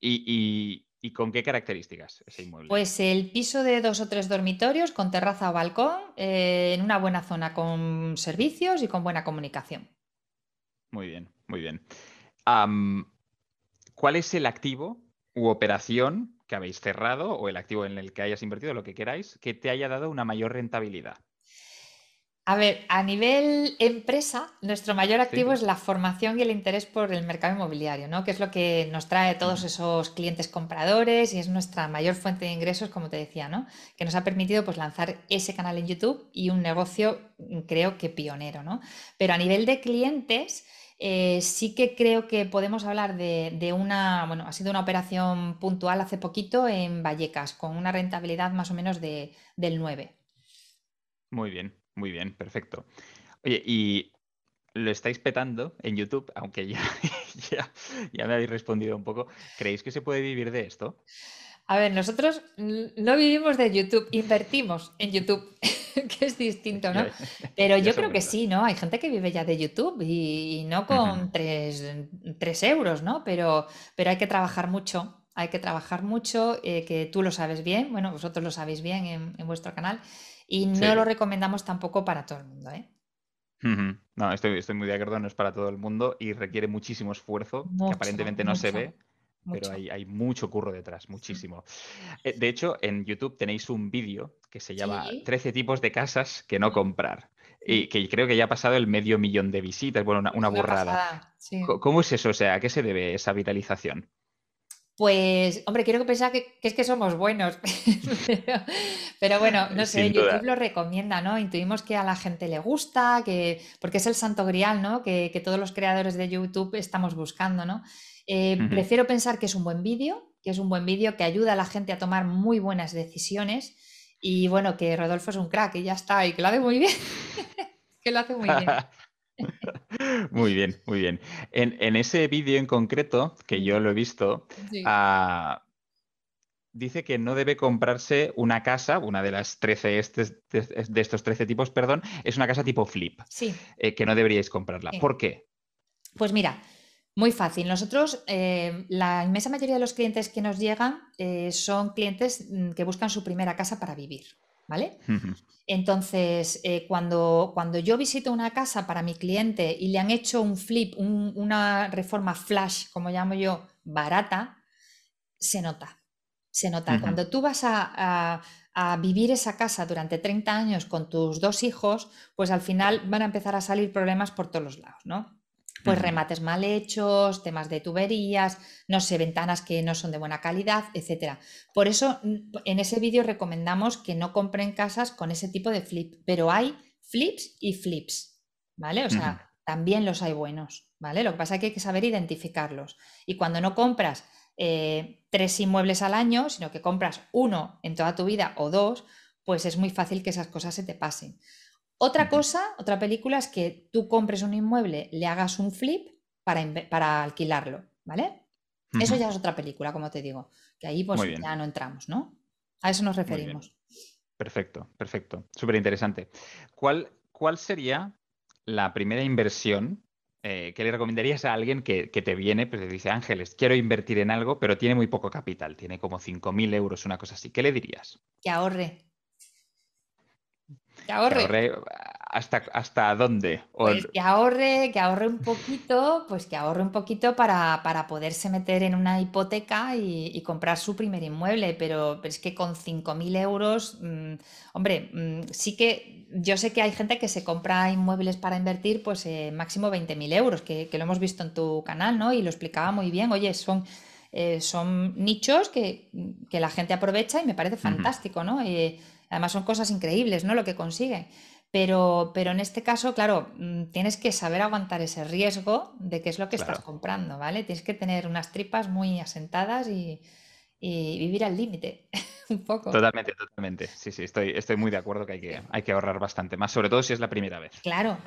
[SPEAKER 1] ¿Y, con qué características ese inmueble?
[SPEAKER 2] Pues el piso de dos o tres dormitorios con terraza o balcón eh, en una buena zona con servicios y con buena comunicación.
[SPEAKER 1] Muy bien, muy bien. ¿Cuál es el activo u operación que habéis cerrado o el activo en el que hayas invertido, lo que queráis, que te haya dado una mayor rentabilidad?
[SPEAKER 2] A ver, a nivel empresa, nuestro mayor activo es la formación y el interés por el mercado inmobiliario, ¿no? Que es lo que nos trae todos esos clientes compradores y es nuestra mayor fuente de ingresos, como te decía, ¿no? Que nos ha permitido pues lanzar ese canal en YouTube y un negocio, mm, creo que pionero, ¿no? Pero a nivel de clientes, eh, sí que creo que podemos hablar de, una, bueno, ha sido una operación puntual hace poquito en Vallecas, con una rentabilidad más o menos de, del 9.
[SPEAKER 1] Muy bien, muy bien, perfecto. Oye, y lo estáis petando en YouTube, aunque ya, ya, me habéis respondido un poco. ¿Creéis que se puede vivir de esto?
[SPEAKER 2] A ver, nosotros no vivimos de YouTube, invertimos en YouTube. que es distinto, ¿no? Pero yo creo que sí, ¿no? Hay gente que vive ya de YouTube y, no con tres, euros, ¿no? Pero, pero hay que trabajar mucho, hay que trabajar mucho, eh, que tú lo sabes bien, bueno, vosotros lo sabéis bien en, vuestro canal, y no lo recomendamos tampoco para todo el mundo, ¿eh?
[SPEAKER 1] No, estoy, estoy muy de acuerdo, no es para todo el mundo y requiere muchísimo esfuerzo, que aparentemente no se ve. Pero hay, mucho curro detrás, muchísimo. Eh, de hecho, en YouTube tenéis un vídeo que se llama 13 tipos de casas que no comprar. Y que creo que ya ha pasado el medio millón de visitas, bueno, una, burrada. ¿Cómo es eso? O sea, ¿a qué se debe esa vitalización?
[SPEAKER 2] Pues, hombre, quiero que pensar que, es que somos buenos. pero, bueno, no sé, YouTube lo recomienda, ¿no? Intuimos que a la gente le gusta, que, porque es el santo grial, ¿no? Que, que todos los creadores de YouTube estamos buscando, ¿no? Eh, prefiero pensar que es un buen vídeo, que es un buen vídeo que ayuda a la gente a tomar muy buenas decisiones y bueno, que Rodolfo es un crack y ya está, y que lo hace muy bien. que lo hace muy bien.
[SPEAKER 1] Muy bien, muy bien. En, ese vídeo en concreto, que yo lo he visto, ah, dice que no debe comprarse una casa, una de las 13, de estos 13 tipos, perdón, es una casa tipo flip.
[SPEAKER 2] Sí.
[SPEAKER 1] Eh, que no deberíais comprarla. ¿Por qué?
[SPEAKER 2] Pues mira, muy fácil. Nosotros, eh, la inmensa mayoría de los clientes que nos llegan eh, son clientes mm, que buscan su primera casa para vivir, ¿vale? Entonces, eh, cuando, cuando yo visito una casa para mi cliente y le han hecho un flip, una reforma flash, como llamo yo, barata, se nota. Se nota. Cuando tú vas a, a, vivir esa casa durante 30 años con tus dos hijos, pues al final van a empezar a salir problemas por todos los lados, ¿no? Pues remates mal hechos, temas de tuberías, no sé, ventanas que no son de buena calidad, etcétera. Por eso en ese vídeo recomendamos que no compren casas con ese tipo de flip, pero hay flips y flips, ¿vale? O sea, también los hay buenos, ¿vale? Lo que pasa es que hay que saber identificarlos. Y cuando no compras eh, tres inmuebles al año, sino que compras uno en toda tu vida o dos, pues es muy fácil que esas cosas se te pasen. Otra cosa, otra película es que tú compres un inmueble, le hagas un flip para, para alquilarlo, ¿vale? Eso ya es otra película, como te digo, que ahí pues ya no entramos, ¿no? A eso nos referimos.
[SPEAKER 1] Perfecto, perfecto. Súper interesante. ¿Cuál, ¿Cuál sería la primera inversión eh, que le recomendarías a alguien que, te viene, pues le dice, Ángeles, quiero invertir en algo, pero tiene muy poco capital, tiene como 5.000 euros, una cosa así? ¿Qué le dirías?
[SPEAKER 2] Que ahorre.
[SPEAKER 1] Que ahorre. ¿Hasta, ¿Hasta dónde?
[SPEAKER 2] Pues que ahorre, que ahorre un poquito, pues que ahorre un poquito para, poderse meter en una hipoteca y, comprar su primer inmueble, pero, es que con 5.000 euros, mm, hombre, mm, sí que yo sé que hay gente que se compra inmuebles para invertir, pues eh, máximo 20.000 euros, que, lo hemos visto en tu canal, ¿no? Y lo explicaba muy bien, oye, son... Eh, son nichos que, la gente aprovecha y me parece fantástico, ¿no? Eh, Además son cosas increíbles, ¿no? Lo que consiguen. Pero, pero en este caso, claro, mm, tienes que saber aguantar ese riesgo de qué es lo que estás comprando, ¿vale? Tienes que tener unas tripas muy asentadas y, vivir al límite, un poco.
[SPEAKER 1] Totalmente, totalmente. Sí, sí, estoy, estoy muy de acuerdo que hay, que hay que ahorrar bastante más, sobre todo si es la primera vez.
[SPEAKER 2] Claro,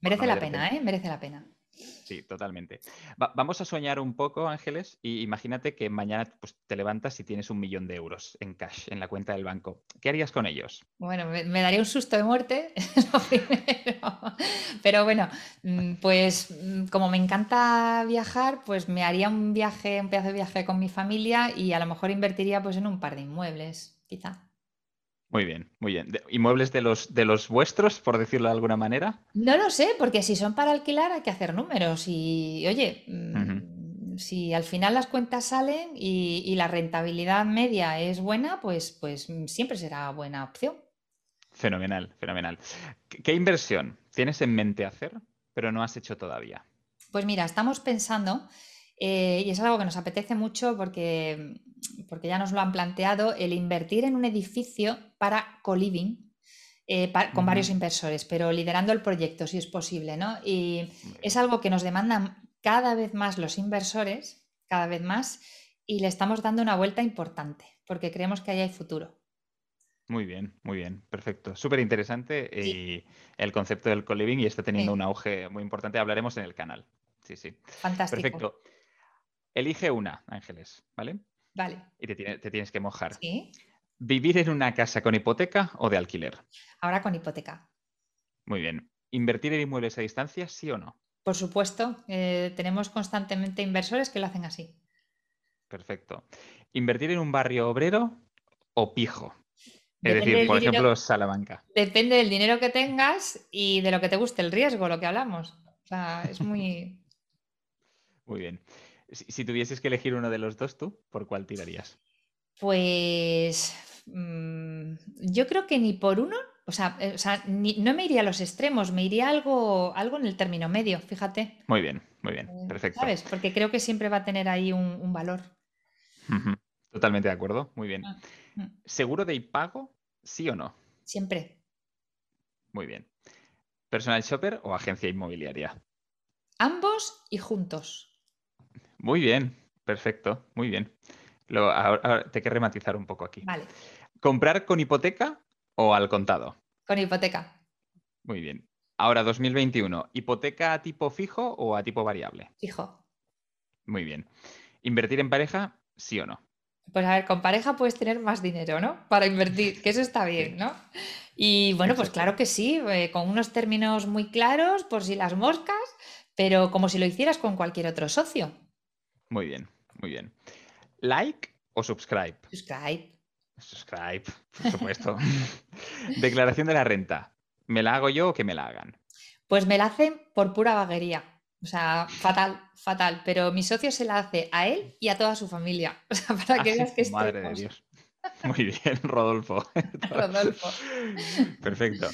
[SPEAKER 2] merece la pena, ¿eh? Merece la pena.
[SPEAKER 1] Sí, totalmente. vamos a soñar un poco, Ángeles, y imagínate que mañana pues, te levantas y tienes un millón de euros en cash en la cuenta del banco. ¿Qué harías con ellos?
[SPEAKER 2] Bueno, me, daría un susto de muerte, lo primero. Pero bueno, mm, pues mm, como me encanta viajar, pues me haría un viaje, un pedazo de viaje con mi familia y a lo mejor invertiría pues en un par de inmuebles, quizá.
[SPEAKER 1] Muy bien, muy bien. ¿Inmuebles de los, de los vuestros, por decirlo de alguna manera?
[SPEAKER 2] No lo sé, porque si son para alquilar hay que hacer números y, oye, mm, si al final las cuentas salen y, la rentabilidad media es buena, pues, pues siempre será buena opción.
[SPEAKER 1] Fenomenal, fenomenal. ¿Qué, inversión tienes en mente hacer, pero no has hecho todavía?
[SPEAKER 2] Pues mira, estamos pensando, eh, y es algo que nos apetece mucho porque porque ya nos lo han planteado, el invertir en un edificio para co-living eh, con varios inversores, pero liderando el proyecto si es posible, ¿no? Y es algo que nos demandan cada vez más los inversores, cada vez más, y le estamos dando una vuelta importante, porque creemos que ahí hay futuro.
[SPEAKER 1] Muy bien, muy bien, perfecto. Súper interesante y el concepto del co-living y está teniendo un auge muy importante. Hablaremos en el canal. Sí, sí.
[SPEAKER 2] Fantástico.
[SPEAKER 1] Perfecto. Elige una, Ángeles, ¿vale?
[SPEAKER 2] Vale.
[SPEAKER 1] Y te, tienes que mojar. ¿Vivir en una casa con hipoteca o de alquiler?
[SPEAKER 2] Ahora con hipoteca.
[SPEAKER 1] Muy bien. ¿Invertir en inmuebles a distancia, sí o no?
[SPEAKER 2] Por supuesto. Eh, tenemos constantemente inversores que lo hacen así.
[SPEAKER 1] Perfecto. ¿Invertir en un barrio obrero o pijo? Es decir, por ejemplo, Salamanca.
[SPEAKER 2] Depende del dinero que tengas y de lo que te guste el riesgo, lo que hablamos. O sea, es muy.
[SPEAKER 1] muy bien. Si, tuvieses que elegir uno de los dos, ¿tú por cuál tirarías?
[SPEAKER 2] Pues mm, yo creo que ni por uno, o sea, eh, no me iría a los extremos, me iría algo, algo en el término medio, fíjate.
[SPEAKER 1] Muy bien, muy bien, eh, perfecto.
[SPEAKER 2] ¿Sabes? Porque creo que siempre va a tener ahí un, valor.
[SPEAKER 1] Totalmente de acuerdo, muy bien. Ah, mm. ¿Seguro de pago, sí o no?
[SPEAKER 2] Siempre.
[SPEAKER 1] Muy bien. ¿Personal shopper o agencia inmobiliaria?
[SPEAKER 2] Ambos y juntos.
[SPEAKER 1] Muy bien, perfecto, muy bien. Lo, ahora, te quiero rematizar un poco aquí.
[SPEAKER 2] Vale.
[SPEAKER 1] ¿Comprar con hipoteca o al contado?
[SPEAKER 2] Con hipoteca.
[SPEAKER 1] Muy bien. Ahora, 2021, ¿hipoteca a tipo fijo o a tipo variable?
[SPEAKER 2] Fijo.
[SPEAKER 1] Muy bien. ¿Invertir en pareja, sí o no?
[SPEAKER 2] Pues a ver, con pareja puedes tener más dinero, ¿no? Para invertir, que eso está bien, ¿no? Y bueno, pues claro que sí, eh, con unos términos muy claros, por si las moscas, pero como si lo hicieras con cualquier otro socio.
[SPEAKER 1] Muy bien, muy bien. ¿Like o subscribe?
[SPEAKER 2] Subscribe.
[SPEAKER 1] Subscribe, por supuesto. Declaración de la renta. ¿Me la hago yo o que me la hagan?
[SPEAKER 2] Pues me la hacen por pura vaguería. O sea, fatal, fatal. Pero mi socio se la hace a él y a toda su familia. O sea, para que veas que
[SPEAKER 1] Madre de Dios. Muy bien, Rodolfo.
[SPEAKER 2] Rodolfo.
[SPEAKER 1] Perfecto.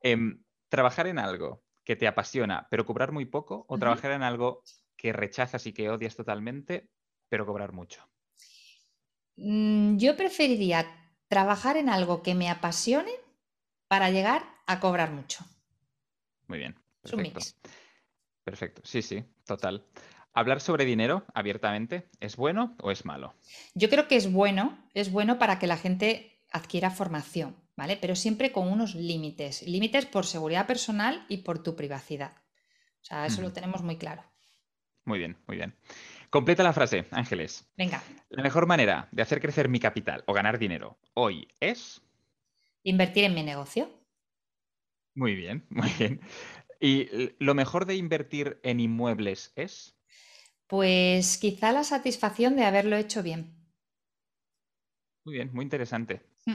[SPEAKER 1] Em, trabajar en algo que te apasiona, pero cobrar muy poco, o trabajar en algo que rechazas y que odias totalmente, pero cobrar mucho.
[SPEAKER 2] Mm, yo preferiría trabajar en algo que me apasione para llegar a cobrar mucho.
[SPEAKER 1] Muy bien. Perfecto. Perfecto. Sí, sí, total. ¿Hablar sobre dinero abiertamente es bueno o es malo?
[SPEAKER 2] Yo creo que es bueno, es bueno para que la gente adquiera formación, ¿vale? Pero siempre con unos límites, límites por seguridad personal y por tu privacidad. O sea, eso lo tenemos muy claro.
[SPEAKER 1] Muy bien, muy bien. Completa la frase, Ángeles.
[SPEAKER 2] Venga.
[SPEAKER 1] La mejor manera de hacer crecer mi capital o ganar dinero hoy es...
[SPEAKER 2] Invertir en mi negocio.
[SPEAKER 1] Muy bien, muy bien. ¿Y lo mejor de invertir en inmuebles es?
[SPEAKER 2] Pues quizá la satisfacción de haberlo hecho bien.
[SPEAKER 1] Muy bien, muy interesante. Mm.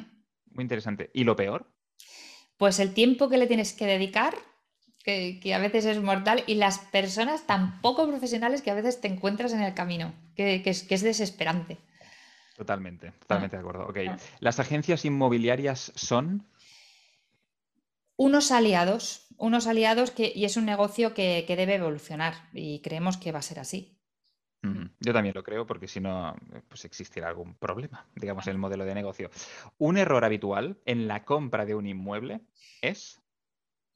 [SPEAKER 1] Muy interesante. ¿Y lo peor?
[SPEAKER 2] Pues el tiempo que le tienes que dedicar, que, a veces es mortal, y las personas tan poco profesionales que a veces te encuentras en el camino, que, es, desesperante.
[SPEAKER 1] Totalmente, totalmente de acuerdo. Ok. Ah. ¿Las agencias inmobiliarias son?
[SPEAKER 2] Unos aliados, unos aliados que, y es un negocio que debe evolucionar y creemos que va a ser así.
[SPEAKER 1] Yo también lo creo porque si no, pues existirá algún problema, digamos, en el modelo de negocio. Un error habitual en la compra de un inmueble es...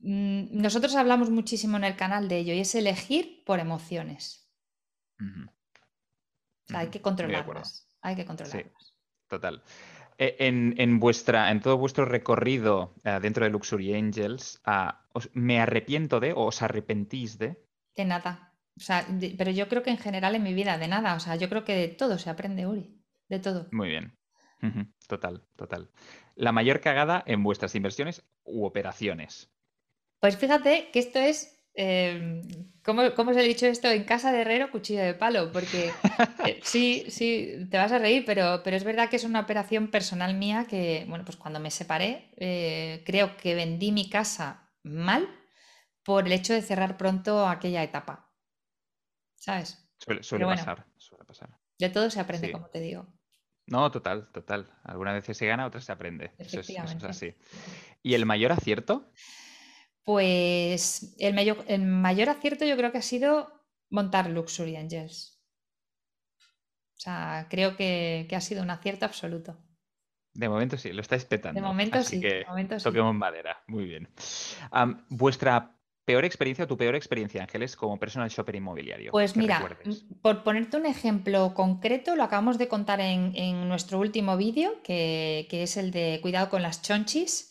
[SPEAKER 2] Mm, nosotros hablamos muchísimo en el canal de ello y es elegir por emociones. hay que controlarlas. Hay que controlarlas.
[SPEAKER 1] total. E, en, vuestra, en todo vuestro recorrido eh, dentro de Luxury Angels, ah, ¿me arrepiento de o os arrepentís de?
[SPEAKER 2] De nada. O sea, pero yo creo que en general en mi vida, de nada. O sea, yo creo que de todo se aprende, Uri. De todo.
[SPEAKER 1] Muy bien. Total, total. La mayor cagada en vuestras inversiones u operaciones.
[SPEAKER 2] Pues fíjate que esto es. Eh, ¿cómo, ¿cómo, se ha dicho esto? En casa de herrero, cuchillo de palo. Porque eh, sí, sí, te vas a reír, pero, pero es verdad que es una operación personal mía que, bueno, pues cuando me separé, eh, creo que vendí mi casa mal por el hecho de cerrar pronto aquella etapa. ¿sabes?
[SPEAKER 1] Suele, pasar, suele pasar.
[SPEAKER 2] De todo se aprende, como te digo.
[SPEAKER 1] No, total, total. Algunas veces se gana, otras se aprende. Eso es, así. ¿Y el mayor acierto?
[SPEAKER 2] Pues el mayor, el mayor acierto yo creo que ha sido montar Luxury Angels. O sea, creo que, ha sido un acierto absoluto.
[SPEAKER 1] De momento sí, lo estáis petando.
[SPEAKER 2] De momento sí.
[SPEAKER 1] Que
[SPEAKER 2] de momento
[SPEAKER 1] toquemos madera. Muy bien. vuestra peor experiencia o tu peor experiencia, Ángeles, como personal shopper inmobiliario?
[SPEAKER 2] Pues mira, por ponerte un ejemplo concreto, lo acabamos de contar en, nuestro último vídeo, que, es el de cuidado con las chonchis.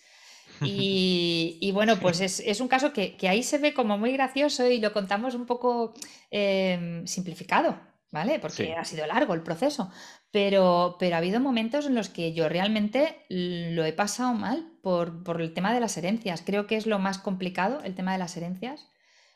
[SPEAKER 2] Y, bueno, pues es, un caso que, ahí se ve como muy gracioso y lo contamos un poco em, simplificado, ¿vale? Porque ha sido largo el proceso. Pero, pero ha habido momentos en los que yo realmente lo he pasado mal por, el tema de las herencias. Creo que es lo más complicado, el tema de las herencias,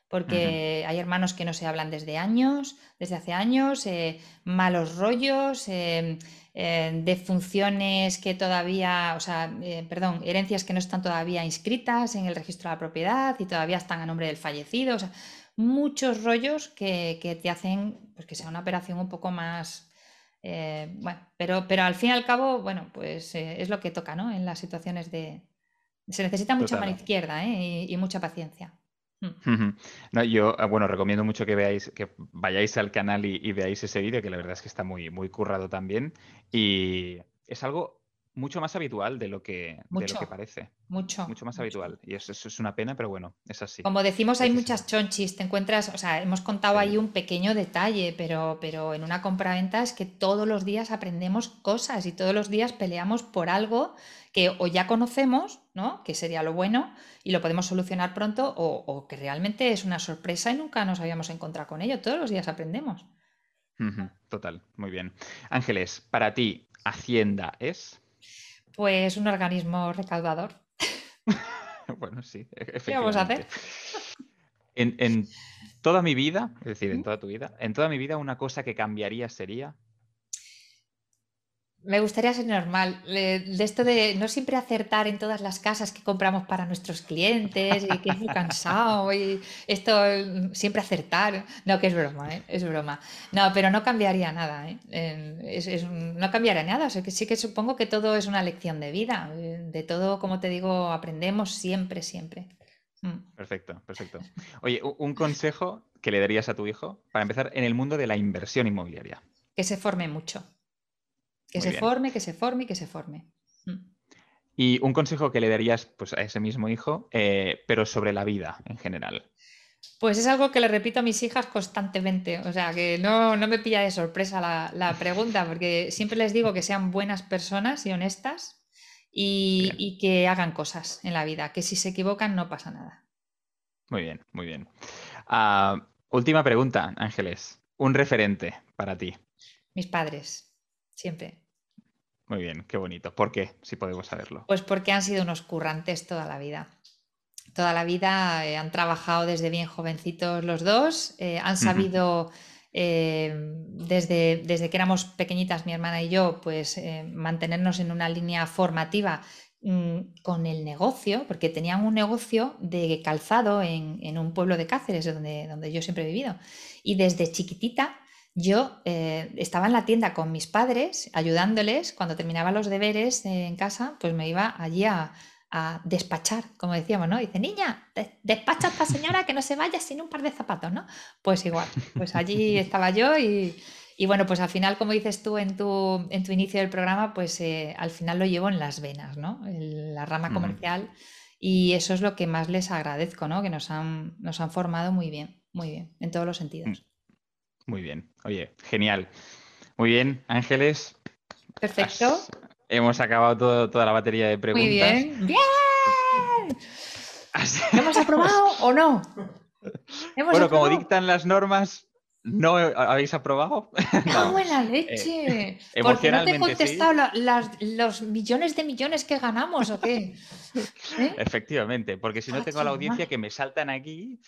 [SPEAKER 2] porque hay hermanos que no se hablan desde años, desde hace años, eh, malos rollos, eh, eh, defunciones que todavía, o sea, perdón, herencias que no están todavía inscritas en el registro de la propiedad y todavía están a nombre del fallecido. O sea, muchos rollos que, que te hacen pues, que sea una operación un poco más eh, bueno, pero, pero al fin y al cabo, bueno, pues eh, es lo que toca, ¿no? En las situaciones de... Se necesita mucha mano izquierda ¿eh? y, mucha paciencia.
[SPEAKER 1] Mm. No, yo, ah, bueno, recomiendo mucho que veáis, que vayáis al canal y, veáis ese vídeo, que la verdad es que está muy, muy currado también. Y es algo mucho más habitual de lo que, de lo que parece.
[SPEAKER 2] Mucho.
[SPEAKER 1] Mucho más habitual. Y eso, es una pena, pero bueno, es así.
[SPEAKER 2] Como decimos, hay muchas chonchis. Te encuentras, o sea, hemos contado ahí un pequeño detalle, pero, pero en una compra-venta es que todos los días aprendemos cosas y todos los días peleamos por algo que o ya conocemos, ¿no? Que sería lo bueno y lo podemos solucionar pronto, o, que realmente es una sorpresa y nunca nos habíamos encontrado con ello. Todos los días aprendemos.
[SPEAKER 1] Total, muy bien. Ángeles, para ti, Hacienda es.
[SPEAKER 2] Pues un organismo recaudador.
[SPEAKER 1] bueno, sí,
[SPEAKER 2] efectivamente. ¿Qué vamos a hacer?
[SPEAKER 1] En, toda mi vida, es decir, en toda tu vida, en toda mi vida una cosa que cambiaría sería
[SPEAKER 2] me gustaría ser normal. De esto de no siempre acertar en todas las casas que compramos para nuestros clientes y que es muy cansado y esto mm, siempre acertar. No, que es broma, ¿eh? es broma. No, pero no cambiaría nada. ¿eh? no cambiaría nada. O sea, que sí que supongo que todo es una lección de vida. De todo, como te digo, aprendemos siempre, siempre.
[SPEAKER 1] Mm. Perfecto, perfecto. Oye, un consejo que le darías a tu hijo para empezar en el mundo de la inversión inmobiliaria.
[SPEAKER 2] Que se forme mucho que se forme, que se forme y que se forme. Mm.
[SPEAKER 1] Y un consejo que le darías pues, a ese mismo hijo, eh, pero sobre la vida en general.
[SPEAKER 2] Pues es algo que le repito a mis hijas constantemente, o sea que no, me pilla de sorpresa la, pregunta, porque siempre les digo que sean buenas personas y honestas y, que hagan cosas en la vida, que si se equivocan no pasa nada.
[SPEAKER 1] Muy bien, muy bien. Ah, última pregunta, Ángeles. Un referente para ti.
[SPEAKER 2] Mis padres, siempre.
[SPEAKER 1] Muy bien, qué bonito. ¿Por qué? Si podemos saberlo.
[SPEAKER 2] Pues porque han sido unos currantes toda la vida. Toda la vida eh, han trabajado desde bien jovencitos los dos, eh, han sabido eh, desde, desde, que éramos pequeñitas, mi hermana y yo, pues mantenernos en una línea formativa mm, con el negocio, porque tenían un negocio de calzado en, en un pueblo de Cáceres, donde, donde yo siempre he vivido. Y desde chiquitita yo eh, estaba en la tienda con mis padres, ayudándoles, cuando terminaba los deberes en casa, pues me iba allí a, despachar, como decíamos, ¿no? Dice, niña, despacha a esta señora que no se vaya sin un par de zapatos, ¿no? Pues igual, pues allí estaba yo y, bueno, pues al final, como dices tú en tu, en tu inicio del programa, pues eh, al final lo llevo en las venas, ¿no? la rama comercial y eso es lo que más les agradezco, ¿no? Que nos han, nos han formado muy bien, muy bien, en todos los sentidos.
[SPEAKER 1] Muy bien. Oye, genial. Muy bien, Ángeles.
[SPEAKER 2] Perfecto.
[SPEAKER 1] hemos acabado toda la batería de preguntas.
[SPEAKER 2] Muy bien. ¡Bien! ¿Hemos aprobado o no?
[SPEAKER 1] bueno, como dictan las normas, ¿No habéis aprobado?
[SPEAKER 2] ¡Ah, buena leche! Eh, Porque no te he contestado los millones de millones que ganamos o qué.
[SPEAKER 1] ¿Eh? Efectivamente, porque si no tengo a la audiencia que me saltan aquí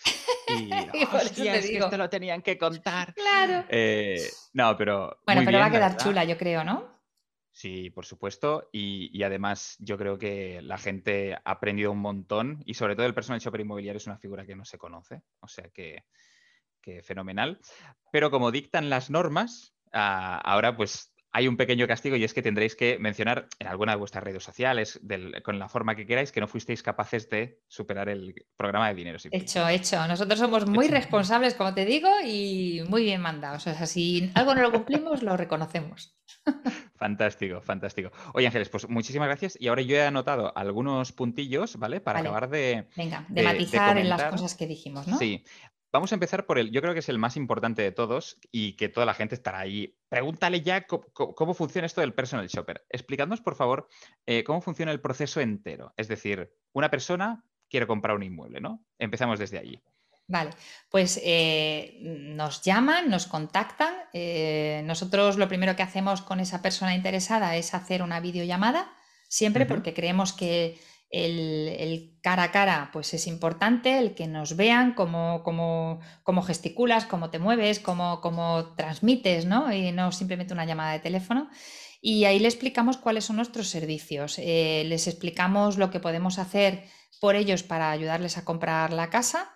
[SPEAKER 1] y. Hostia, es que esto lo tenían que contar.
[SPEAKER 2] Claro.
[SPEAKER 1] Eh, no, pero.
[SPEAKER 2] Bueno, pero va a quedar chula, yo creo, ¿no?
[SPEAKER 1] Sí, por supuesto. Y, y, además, yo creo que la gente ha aprendido un montón y sobre todo el personal shopper inmobiliario es una figura que no se conoce. O sea que fenomenal. Pero como dictan las normas, ah, ahora pues hay un pequeño castigo y es que tendréis que mencionar en alguna de vuestras redes sociales, con la forma que queráis, que no fuisteis capaces de superar el programa de dinero.
[SPEAKER 2] Hecho, hecho. Nosotros somos muy responsables, como te digo, y muy bien mandados. O sea, si algo no lo cumplimos, lo reconocemos.
[SPEAKER 1] Fantástico, fantástico. Oye, Ángeles, pues muchísimas gracias. Y ahora yo he anotado algunos puntillos, ¿vale? Para acabar de.
[SPEAKER 2] Venga, de, matizar en las cosas que dijimos, ¿no?
[SPEAKER 1] Sí. Vamos a empezar por el, yo creo que es el más importante de todos y que toda la gente estará ahí. Pregúntale ya cómo, funciona esto del personal shopper. Explicadnos, por favor, eh, cómo funciona el proceso entero. Es decir, una persona quiere comprar un inmueble, ¿no? Empezamos desde allí.
[SPEAKER 2] Vale, pues eh, nos llaman, nos contactan. Eh, nosotros lo primero que hacemos con esa persona interesada es hacer una videollamada, siempre porque creemos que el, cara a cara pues es importante, el que nos vean cómo, cómo, gesticulas, cómo te mueves, cómo, cómo, transmites, ¿no? Y no simplemente una llamada de teléfono. Y ahí le explicamos cuáles son nuestros servicios, eh, les explicamos lo que podemos hacer por ellos para ayudarles a comprar la casa,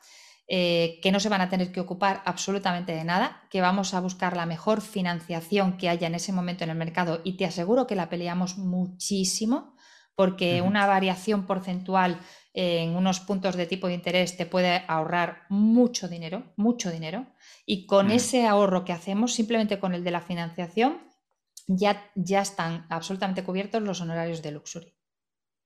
[SPEAKER 2] eh, que no se van a tener que ocupar absolutamente de nada, que vamos a buscar la mejor financiación que haya en ese momento en el mercado y te aseguro que la peleamos muchísimo porque una variación porcentual en unos puntos de tipo de interés te puede ahorrar mucho dinero, mucho dinero, y con ese ahorro que hacemos, simplemente con el de la financiación, ya, ya están absolutamente cubiertos los honorarios de Luxury.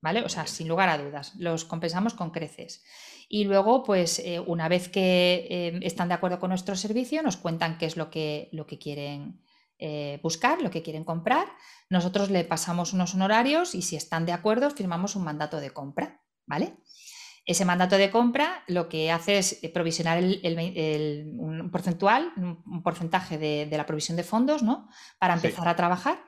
[SPEAKER 2] ¿Vale? O sea, sin lugar a dudas, los compensamos con creces. Y luego, pues eh, una vez que eh, están de acuerdo con nuestro servicio, nos cuentan qué es lo que, lo que quieren eh, buscar, lo que quieren comprar. Nosotros le pasamos unos honorarios y si están de acuerdo, firmamos un mandato de compra. ¿Vale? Ese mandato de compra lo que hace es eh, provisionar el, un porcentual, un porcentaje de, la provisión de fondos, ¿no? Para empezar a trabajar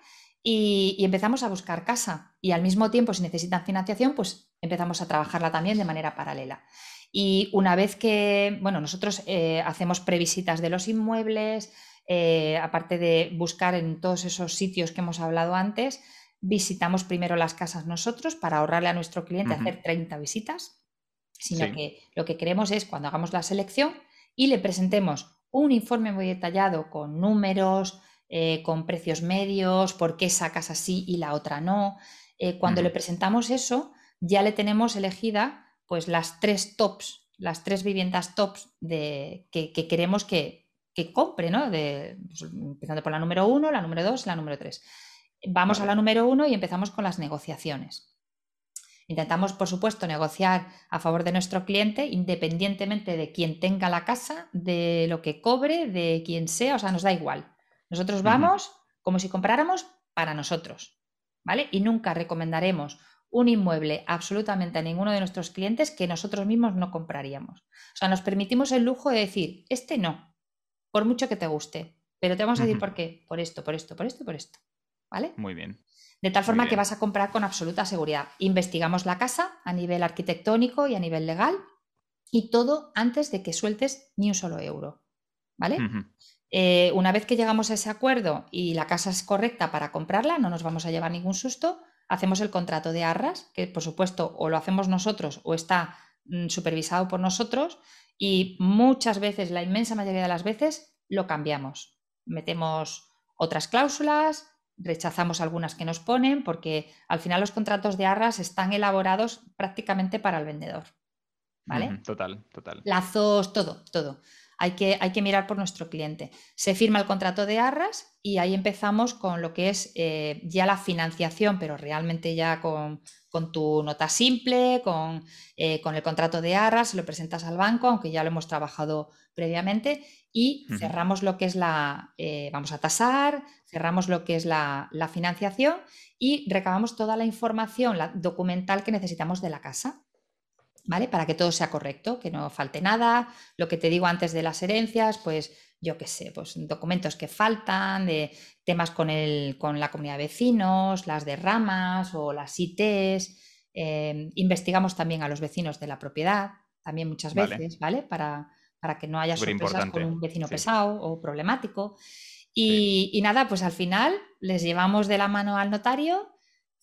[SPEAKER 2] y, empezamos a buscar casa. Y al mismo tiempo, si necesitan financiación, pues empezamos a trabajarla también de manera paralela. Y una vez que, bueno, nosotros eh, hacemos previsitas de los inmuebles, eh, aparte de buscar en todos esos sitios que hemos hablado antes, visitamos primero las casas nosotros para ahorrarle a nuestro cliente hacer 30 visitas sino que lo que queremos es cuando hagamos la selección y le presentemos un informe muy detallado con números, eh, con precios medios, por qué sacas así y la otra no. Eh, cuando le presentamos eso, ya le tenemos elegida pues las tres tops, las tres viviendas tops de, que, queremos que, compre, ¿no? De, pues, empezando por la número uno, la número dos, la número tres. Vamos a la número uno y empezamos con las negociaciones. Intentamos, por supuesto, negociar a favor de nuestro cliente, independientemente de quién tenga la casa, de lo que cobre, de quién sea, o sea, nos da igual. Nosotros vamos como si compráramos para nosotros, ¿vale? Y nunca recomendaremos un inmueble absolutamente a ninguno de nuestros clientes que nosotros mismos no compraríamos. O sea, nos permitimos el lujo de decir, este no, por mucho que te guste, pero te vamos a decir por qué, por esto, por esto, por esto, por esto, ¿vale?
[SPEAKER 1] Muy bien.
[SPEAKER 2] De tal forma que vas a comprar con absoluta seguridad. Investigamos la casa a nivel arquitectónico y a nivel legal y todo antes de que sueltes ni un solo euro. ¿Vale? Eh, una vez que llegamos a ese acuerdo y la casa es correcta para comprarla, no nos vamos a llevar ningún susto, hacemos el contrato de arras, que por supuesto o lo hacemos nosotros o está supervisado por nosotros y muchas veces, la inmensa mayoría de las veces, lo cambiamos. Metemos otras cláusulas, rechazamos algunas que nos ponen porque al final los contratos de arras están elaborados prácticamente para el vendedor. ¿Vale?
[SPEAKER 1] Total, total.
[SPEAKER 2] Lazos, todo, todo. Hay que, hay que, mirar por nuestro cliente. Se firma el contrato de arras y ahí empezamos con lo que es eh, ya la financiación, pero realmente ya con, tu nota simple, con, eh, con, el contrato de arras, se lo presentas al banco, aunque ya lo hemos trabajado previamente, y cerramos lo que es la, eh, vamos a tasar, cerramos lo que es la, financiación y recabamos toda la información la documental que necesitamos de la casa. ¿Vale? Para que todo sea correcto, que no falte nada. Lo que te digo antes de las herencias, pues yo qué sé, pues documentos que faltan, de temas con, el, con la comunidad de vecinos, las derramas o las ITs. Eh, investigamos también a los vecinos de la propiedad, también muchas veces, ¿vale? Para, para que no haya sorpresas con un vecino pesado o problemático. Y, nada, pues al final les llevamos de la mano al notario,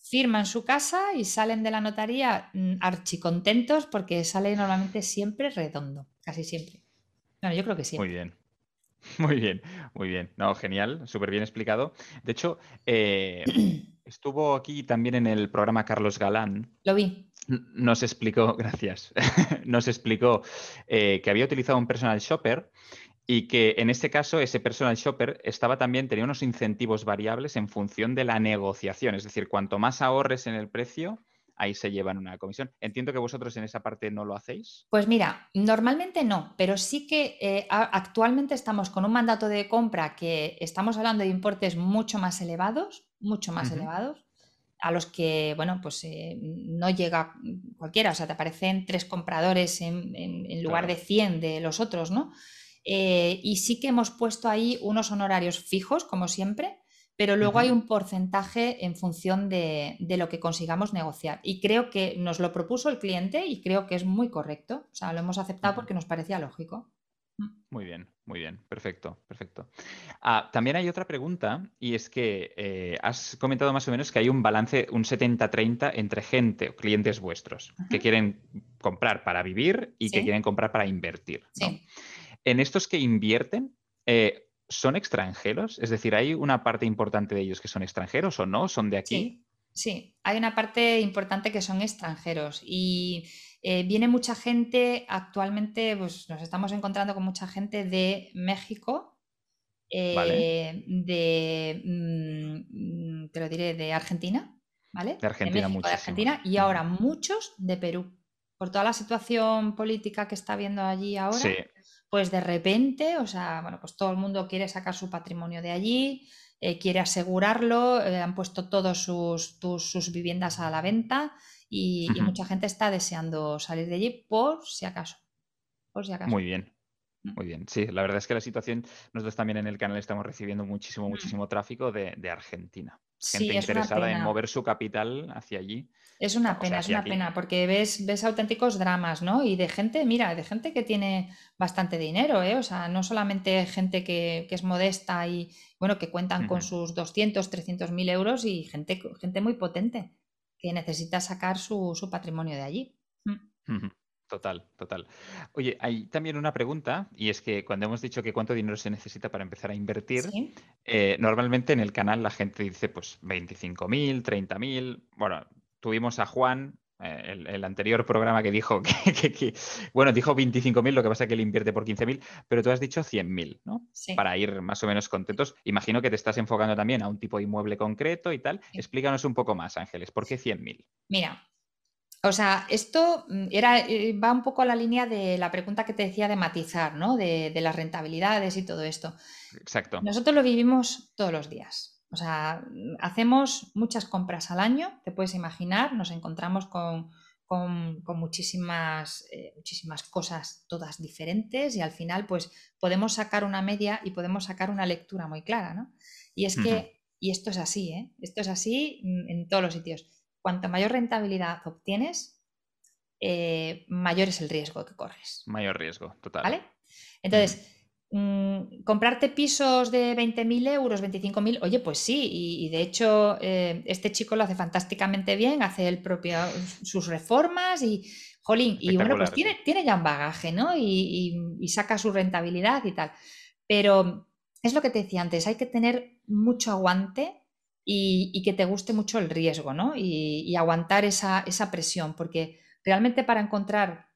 [SPEAKER 2] firman su casa y salen de la notaría mm, archicontentos porque sale normalmente siempre redondo, casi siempre. Bueno, yo creo que sí.
[SPEAKER 1] Muy bien. Muy bien, muy bien. No, genial, súper bien explicado. De hecho, eh, estuvo aquí también en el programa Carlos Galán.
[SPEAKER 2] Lo vi.
[SPEAKER 1] Nos explicó, gracias, nos explicó eh, que había utilizado un personal shopper y que en este caso ese personal shopper estaba también, tenía unos incentivos variables en función de la negociación. Es decir, cuanto más ahorres en el precio, ahí se llevan una comisión. Entiendo que vosotros en esa parte no lo hacéis.
[SPEAKER 2] Pues mira, normalmente no, pero sí que eh, actualmente estamos con un mandato de compra que estamos hablando de importes mucho más elevados, mucho más elevados a los que, bueno, pues eh, no llega cualquiera, o sea, te aparecen tres compradores en, lugar de 100 de los otros, ¿no? Eh, y sí que hemos puesto ahí unos honorarios fijos, como siempre, pero luego hay un porcentaje en función de, lo que consigamos negociar. Y creo que nos lo propuso el cliente y creo que es muy correcto. O sea, lo hemos aceptado porque nos parecía lógico.
[SPEAKER 1] Muy bien, muy bien, perfecto, perfecto. Ah, también hay otra pregunta y es que eh, has comentado más o menos que hay un balance, un 70-30 entre gente o clientes vuestros que quieren comprar para vivir y que quieren comprar para invertir. Sí en estos que invierten, eh, ¿son extranjeros? Es decir, ¿hay una parte importante de ellos que son extranjeros o no? ¿Son de aquí?
[SPEAKER 2] Sí, hay una parte importante que son extranjeros y eh, viene mucha gente actualmente, pues nos estamos encontrando con mucha gente de México, eh, de, mm, te lo diré, de Argentina, ¿vale?
[SPEAKER 1] De Argentina,
[SPEAKER 2] de, de Argentina y ahora muchos de Perú. Por toda la situación política que está habiendo allí ahora, pues de repente, o sea, bueno, pues todo el mundo quiere sacar su patrimonio de allí, eh, quiere asegurarlo, eh, han puesto todas sus, sus, viviendas a la venta y, mucha gente está deseando salir de allí por si acaso. Por si acaso.
[SPEAKER 1] Muy bien. Mm. Muy bien, sí, la verdad es que la situación, nosotros también en el canal estamos recibiendo muchísimo, mm. muchísimo tráfico de, Argentina. Gente interesada en mover su capital hacia allí.
[SPEAKER 2] Es una pena, es una pena, porque ves, ves auténticos dramas, ¿no? Y de gente, mira, de gente que tiene bastante dinero, ¿eh? O sea, no solamente gente que, es modesta y, bueno, que cuentan con sus 200, 300 mil euros y gente, gente muy potente que necesita sacar su, patrimonio de allí.
[SPEAKER 1] Mm. Total, total. Oye, hay también una pregunta, y es que cuando hemos dicho que cuánto dinero se necesita para empezar a invertir, eh, normalmente en el canal la gente dice pues 25.000, 30.000. Bueno, tuvimos a Juan, eh, el, anterior programa que dijo que, bueno, dijo 25.000, lo que pasa es que él invierte por 15.000, pero tú has dicho 100.000, ¿no? Para ir más o menos contentos. Imagino que te estás enfocando también a un tipo de inmueble concreto y tal. Explícanos un poco más, Ángeles, ¿por qué 100.000?
[SPEAKER 2] Mira, o sea, esto mm, era, eh, va un poco a la línea de la pregunta que te decía de matizar, ¿no? De, de las rentabilidades y todo esto.
[SPEAKER 1] Exacto.
[SPEAKER 2] Nosotros lo vivimos todos los días. O sea, hacemos muchas compras al año, te puedes imaginar, nos encontramos con, muchísimas, eh, muchísimas cosas todas diferentes y al final pues podemos sacar una media y podemos sacar una lectura muy clara, ¿no? Y es que, y esto es así, ¿eh? Esto es así en todos los sitios. Cuanto mayor rentabilidad obtienes, eh, mayor es el riesgo que corres.
[SPEAKER 1] Mayor riesgo, total.
[SPEAKER 2] ¿Vale? Entonces, Mm, comprarte pisos de 20.000 euros, 25.000, oye, pues sí, y, de hecho eh, este chico lo hace fantásticamente bien, hace el propio, sus reformas y, jolín, y bueno, pues tiene, tiene ya un bagaje, ¿no? Y, saca su rentabilidad y tal. Pero es lo que te decía antes, hay que tener mucho aguante y, que te guste mucho el riesgo, ¿no? Y, aguantar esa, esa presión, porque realmente para encontrar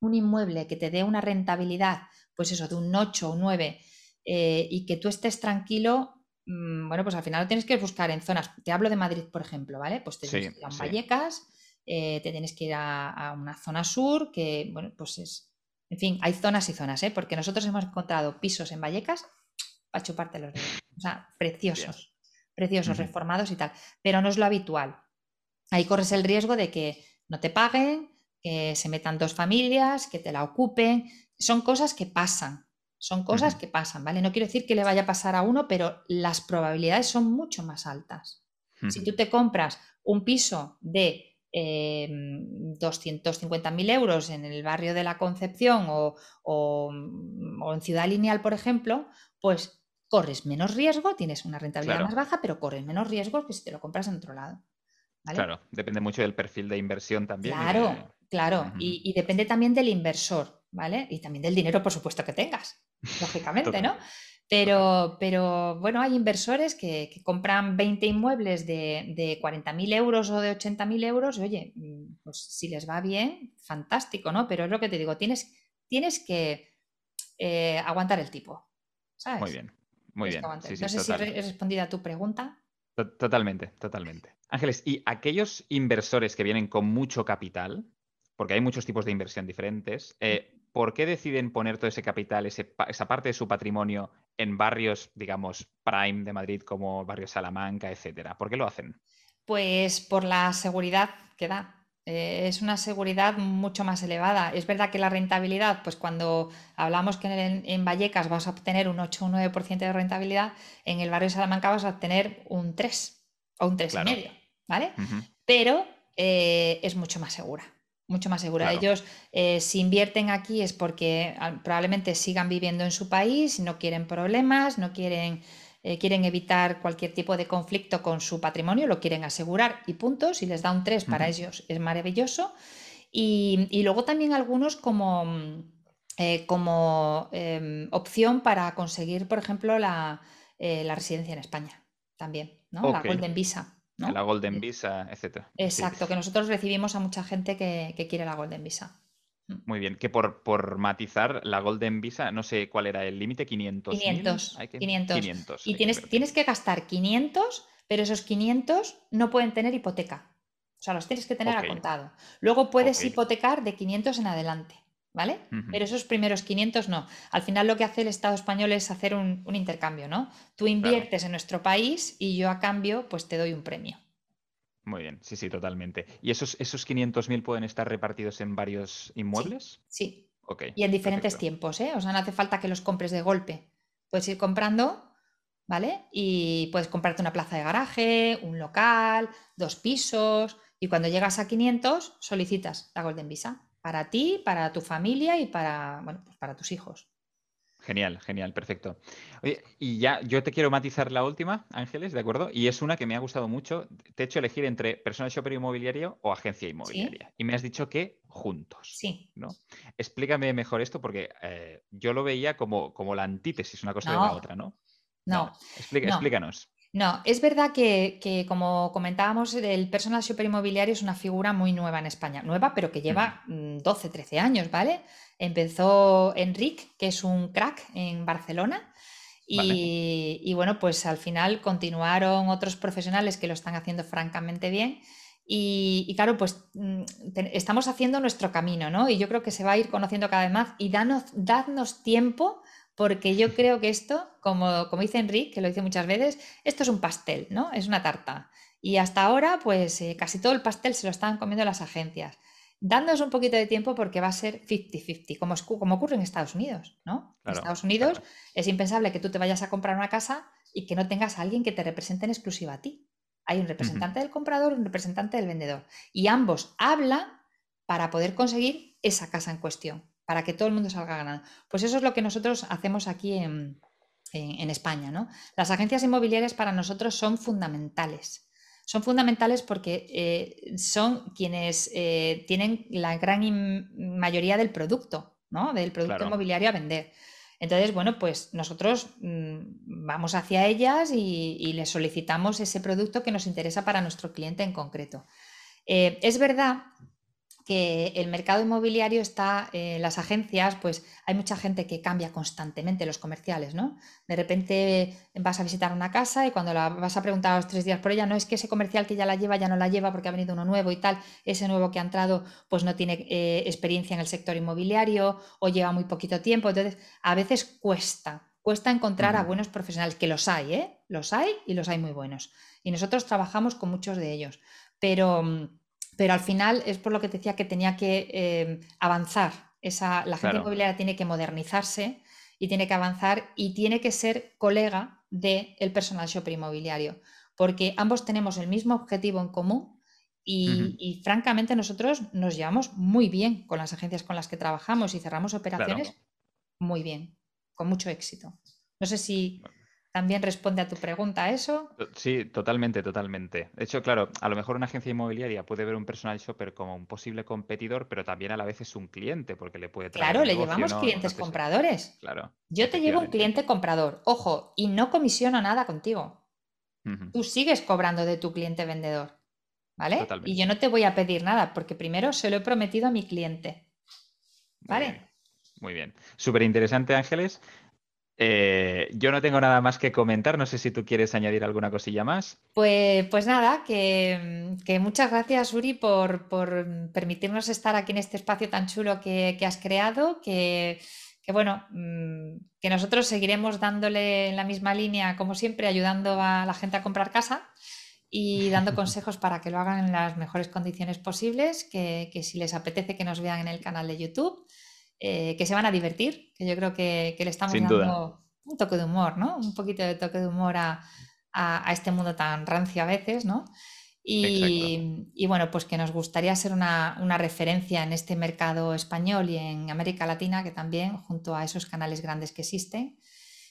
[SPEAKER 2] un inmueble que te dé una rentabilidad pues eso, de un 8 o 9 eh, y que tú estés tranquilo, mm, bueno, pues al final lo tienes que buscar en zonas. Te hablo de Madrid, por ejemplo, ¿vale? Pues te tienes que ir a Vallecas, eh, te tienes que ir a, una zona sur, que, bueno, pues es. En fin, hay zonas y zonas, ¿eh? Porque nosotros hemos encontrado pisos en Vallecas para chuparte los dedos. O sea, preciosos, preciosos, reformados y tal. Pero no es lo habitual. Ahí corres el riesgo de que no te paguen, que se metan dos familias, que te la ocupen, son cosas que pasan, son cosas que pasan, ¿vale? No quiero decir que le vaya a pasar a uno, pero las probabilidades son mucho más altas. Si tú te compras un piso de eh, 250.000 euros en el barrio de la Concepción o, en Ciudad Lineal, por ejemplo, pues corres menos riesgo, tienes una rentabilidad más baja, pero corres menos riesgo que si te lo compras en otro lado.
[SPEAKER 1] Claro, depende mucho del perfil de inversión también.
[SPEAKER 2] Claro, claro, y, depende también del inversor. ¿vale? Y también del dinero, por supuesto, que tengas, lógicamente, ¿no? Pero, pero bueno, hay inversores que, compran 20 inmuebles de, de 40.000 euros o de 80.000 euros, y oye, mm, pues si les va bien, fantástico, ¿no? Pero es lo que te digo, tienes, tienes que eh, aguantar el tipo, ¿sabes?
[SPEAKER 1] Muy bien, muy bien.
[SPEAKER 2] no sé si he respondido a tu pregunta.
[SPEAKER 1] Totalmente, totalmente. Ángeles, ¿y aquellos inversores que vienen con mucho capital, porque hay muchos tipos de inversión diferentes, eh, ¿por qué deciden poner todo ese capital, esa parte de su patrimonio en barrios, digamos, prime de Madrid como barrio Salamanca, etcétera? ¿Por qué lo hacen?
[SPEAKER 2] Pues por la seguridad que da. Eh, es una seguridad mucho más elevada. Es verdad que la rentabilidad, pues cuando hablamos que en, Vallecas vas a obtener un 8 o un 9% de rentabilidad, en el barrio Salamanca vas a obtener un 3 o un 3,5, ¿vale? Pero eh, es mucho más segura mucho más segura. Ellos, eh, si invierten aquí es porque ah, probablemente sigan viviendo en su país, no quieren problemas, no quieren, eh, quieren evitar cualquier tipo de conflicto con su patrimonio, lo quieren asegurar y punto. Si les da un 3 para ellos es maravilloso. Y, luego también algunos como, eh, como em, opción para conseguir, por ejemplo, la, residencia en España también, ¿no? La Golden Visa.
[SPEAKER 1] La Golden Visa, etc.
[SPEAKER 2] Exacto, que nosotros recibimos a mucha gente que, quiere la Golden Visa.
[SPEAKER 1] Mm. Muy bien, que por, por matizar, la Golden Visa, no sé cuál era el límite, 500.
[SPEAKER 2] 500. 500. Y tienes, tienes que gastar 500, pero esos 500 no pueden tener hipoteca. O sea, los tienes que tener a contado. Luego puedes hipotecar de 500 en adelante. ¿Vale? Pero esos primeros 500 no. Al final lo que hace el Estado español es hacer un, intercambio, ¿no? Tú inviertes en nuestro país y yo a cambio pues te doy un premio.
[SPEAKER 1] Muy bien, sí, sí, totalmente. ¿Y esos, esos 500.000 pueden estar repartidos en varios inmuebles?
[SPEAKER 2] Sí. y en diferentes tiempos, ¿eh? O sea, no hace falta que los compres de golpe. Puedes ir comprando, ¿vale? Y puedes comprarte una plaza de garaje, un local, dos pisos, y cuando llegas a 500 solicitas la Golden Visa para ti, para tu familia y para, bueno, pues para tus hijos.
[SPEAKER 1] Genial, genial, perfecto. Oye, y ya yo te quiero matizar la última, Ángeles, ¿de acuerdo? Y es una que me ha gustado mucho. Te he hecho elegir entre personal shopper inmobiliario o agencia inmobiliaria. Y me has dicho que juntos.
[SPEAKER 2] Sí.
[SPEAKER 1] ¿no? Explícame mejor esto porque eh, yo lo veía como, como la antítesis, una cosa de la otra, ¿no?
[SPEAKER 2] No.
[SPEAKER 1] Explícanos.
[SPEAKER 2] No, es verdad que, como comentábamos, el personal shopper inmobiliario es una figura muy nueva en España. Nueva, pero que lleva 12, 13 mm, años, ¿vale? Empezó Enric, que es un crack en Barcelona. Y, bueno, pues al final continuaron otros profesionales que lo están haciendo francamente bien. Y, claro, pues mm, estamos haciendo nuestro camino, ¿no? Y yo creo que se va a ir conociendo cada vez más y danos, dadnos tiempo porque yo creo que esto, como, como dice Enrique, que lo dice muchas veces, esto es un pastel, ¿no? Es una tarta. Y hasta ahora, pues eh, casi todo el pastel se lo están comiendo las agencias. Dándonos un poquito de tiempo porque va a ser 50-50, como, como, ocurre en Estados Unidos, ¿no? en Estados Unidos es impensable que tú te vayas a comprar una casa y que no tengas a alguien que te represente en exclusiva a ti. Hay un representante del comprador y un representante del vendedor. Y ambos hablan para poder conseguir esa casa en cuestión para que todo el mundo salga ganando. Pues eso es lo que nosotros hacemos aquí en, España. ¿no? Las agencias inmobiliarias para nosotros son fundamentales. Son fundamentales porque eh, son quienes eh, tienen la gran mayoría del producto, ¿no? del producto inmobiliario a vender. Entonces, bueno, pues nosotros mm, vamos hacia ellas y, les solicitamos ese producto que nos interesa para nuestro cliente en concreto. Eh, es verdad que el mercado inmobiliario está, en las agencias, pues hay mucha gente que cambia constantemente los comerciales, ¿no? De repente vas a visitar una casa y cuando la vas a preguntar a los tres días por ella, no es que ese comercial que ya la lleva ya no la lleva porque ha venido uno nuevo y tal, ese nuevo que ha entrado pues no tiene eh, experiencia en el sector inmobiliario o lleva muy poquito tiempo, entonces a veces cuesta, cuesta encontrar a buenos profesionales, que los hay, ¿eh? Los hay y los hay muy buenos. Y nosotros trabajamos con muchos de ellos, pero mm, pero al final es por lo que te decía que tenía que eh, avanzar. Esa, la gente inmobiliaria tiene que modernizarse y tiene que avanzar y tiene que ser colega del el personal shopper inmobiliario, porque ambos tenemos el mismo objetivo en común y, francamente nosotros nos llevamos muy bien con las agencias con las que trabajamos y cerramos operaciones muy bien, con mucho éxito. No sé si ¿También responde a tu pregunta eso?
[SPEAKER 1] Sí, totalmente, totalmente. De hecho, claro, a lo mejor una agencia inmobiliaria puede ver un personal shopper como un posible competidor, pero también a la vez es un cliente porque le puede
[SPEAKER 2] traer. Claro, le llevamos clientes compradores.
[SPEAKER 1] Claro.
[SPEAKER 2] Yo te llevo un cliente comprador, ojo, y no comisiono nada contigo. Tú sigues cobrando de tu cliente vendedor. ¿Vale? Y yo no te voy a pedir nada porque primero se lo he prometido a mi cliente. ¿Vale?
[SPEAKER 1] Muy bien. Súper interesante, Ángeles. Eh, yo no tengo nada más que comentar. No sé si tú quieres añadir alguna cosilla más.
[SPEAKER 2] Pues, pues nada, que, muchas gracias, Uri, por, permitirnos estar aquí en este espacio tan chulo que, has creado. Que, bueno, mm, que nosotros seguiremos dándole en la misma línea, como siempre, ayudando a la gente a comprar casa y dando consejos para que lo hagan en las mejores condiciones posibles. Que, si les apetece que nos vean en el canal de YouTube eh, que se van a divertir, que yo creo que, le estamos dando un toque de humor, ¿no? Un poquito de toque de humor a, este mundo tan rancio a veces, ¿no? Y, bueno, pues que nos gustaría ser una, referencia en este mercado español y en América Latina, que también, junto a esos canales grandes que existen.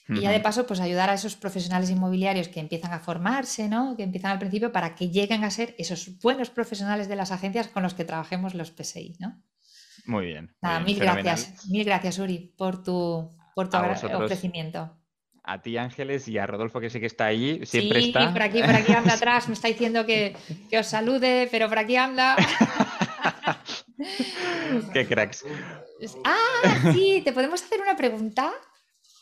[SPEAKER 2] Y ya de paso, pues ayudar a esos profesionales inmobiliarios que empiezan a formarse, ¿no? Que empiezan al principio para que lleguen a ser esos buenos profesionales de las agencias con los que trabajemos los PSI, ¿no?
[SPEAKER 1] Muy bien.
[SPEAKER 2] mil gracias, mil gracias, Uri, por tu, por tu ofrecimiento.
[SPEAKER 1] A ti, Ángeles, y a Rodolfo, que sí que está ahí, siempre sí, está.
[SPEAKER 2] por aquí, por aquí anda atrás, me está diciendo que, os salude, pero por aquí anda.
[SPEAKER 1] Qué cracks.
[SPEAKER 2] Ah, sí, ¿te podemos hacer una pregunta?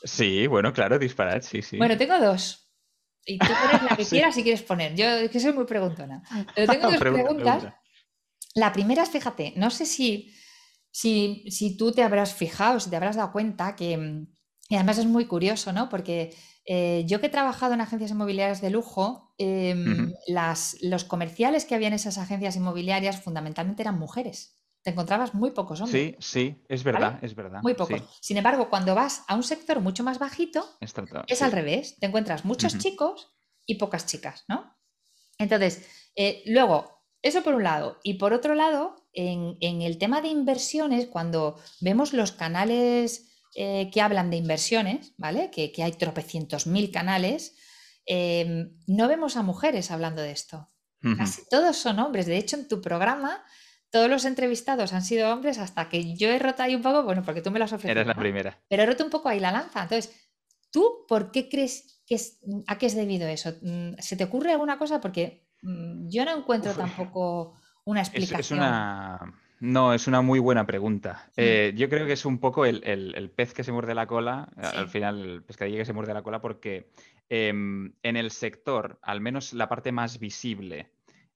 [SPEAKER 1] Sí, bueno, claro, disparad, sí, sí.
[SPEAKER 2] Bueno, tengo dos. Y tú pones la que quieras si quieres poner. Yo es que soy muy preguntona. Pero tengo dos preguntas. La primera es, fíjate, no sé si, si, si, tú te habrás fijado, si te habrás dado cuenta que, y además es muy curioso, ¿no? Porque eh, yo que he trabajado en agencias inmobiliarias de lujo, em, las, los comerciales que había en esas agencias inmobiliarias fundamentalmente eran mujeres. Te encontrabas muy pocos hombres.
[SPEAKER 1] Sí, sí, es verdad, es verdad.
[SPEAKER 2] Muy pocos. Sin embargo, cuando vas a un sector mucho más bajito, es, al revés. Te encuentras muchos chicos y pocas chicas, ¿no? Entonces, eh, luego, eso por un lado. Y por otro lado, en, el tema de inversiones, cuando vemos los canales eh, que hablan de inversiones, ¿vale? Que, hay tropecientos mil canales, em, no vemos a mujeres hablando de esto. Casi todos son hombres. De hecho, en tu programa, todos los entrevistados han sido hombres hasta que yo he roto ahí un poco, bueno, porque tú me lo has ofrecido.
[SPEAKER 1] Eres la primera.
[SPEAKER 2] Pero he roto un poco ahí la lanza. Entonces, ¿tú por qué crees que es, a qué es debido eso? Mm, ¿Se te ocurre alguna cosa? Porque Mm, yo no encuentro tampoco una explicación.
[SPEAKER 1] Es, una... No, es una muy buena pregunta. Eh, yo creo que es un poco el, pez que se muerde la cola, al final el pescadillo que se muerde la cola, porque em, en el sector, al menos la parte más visible,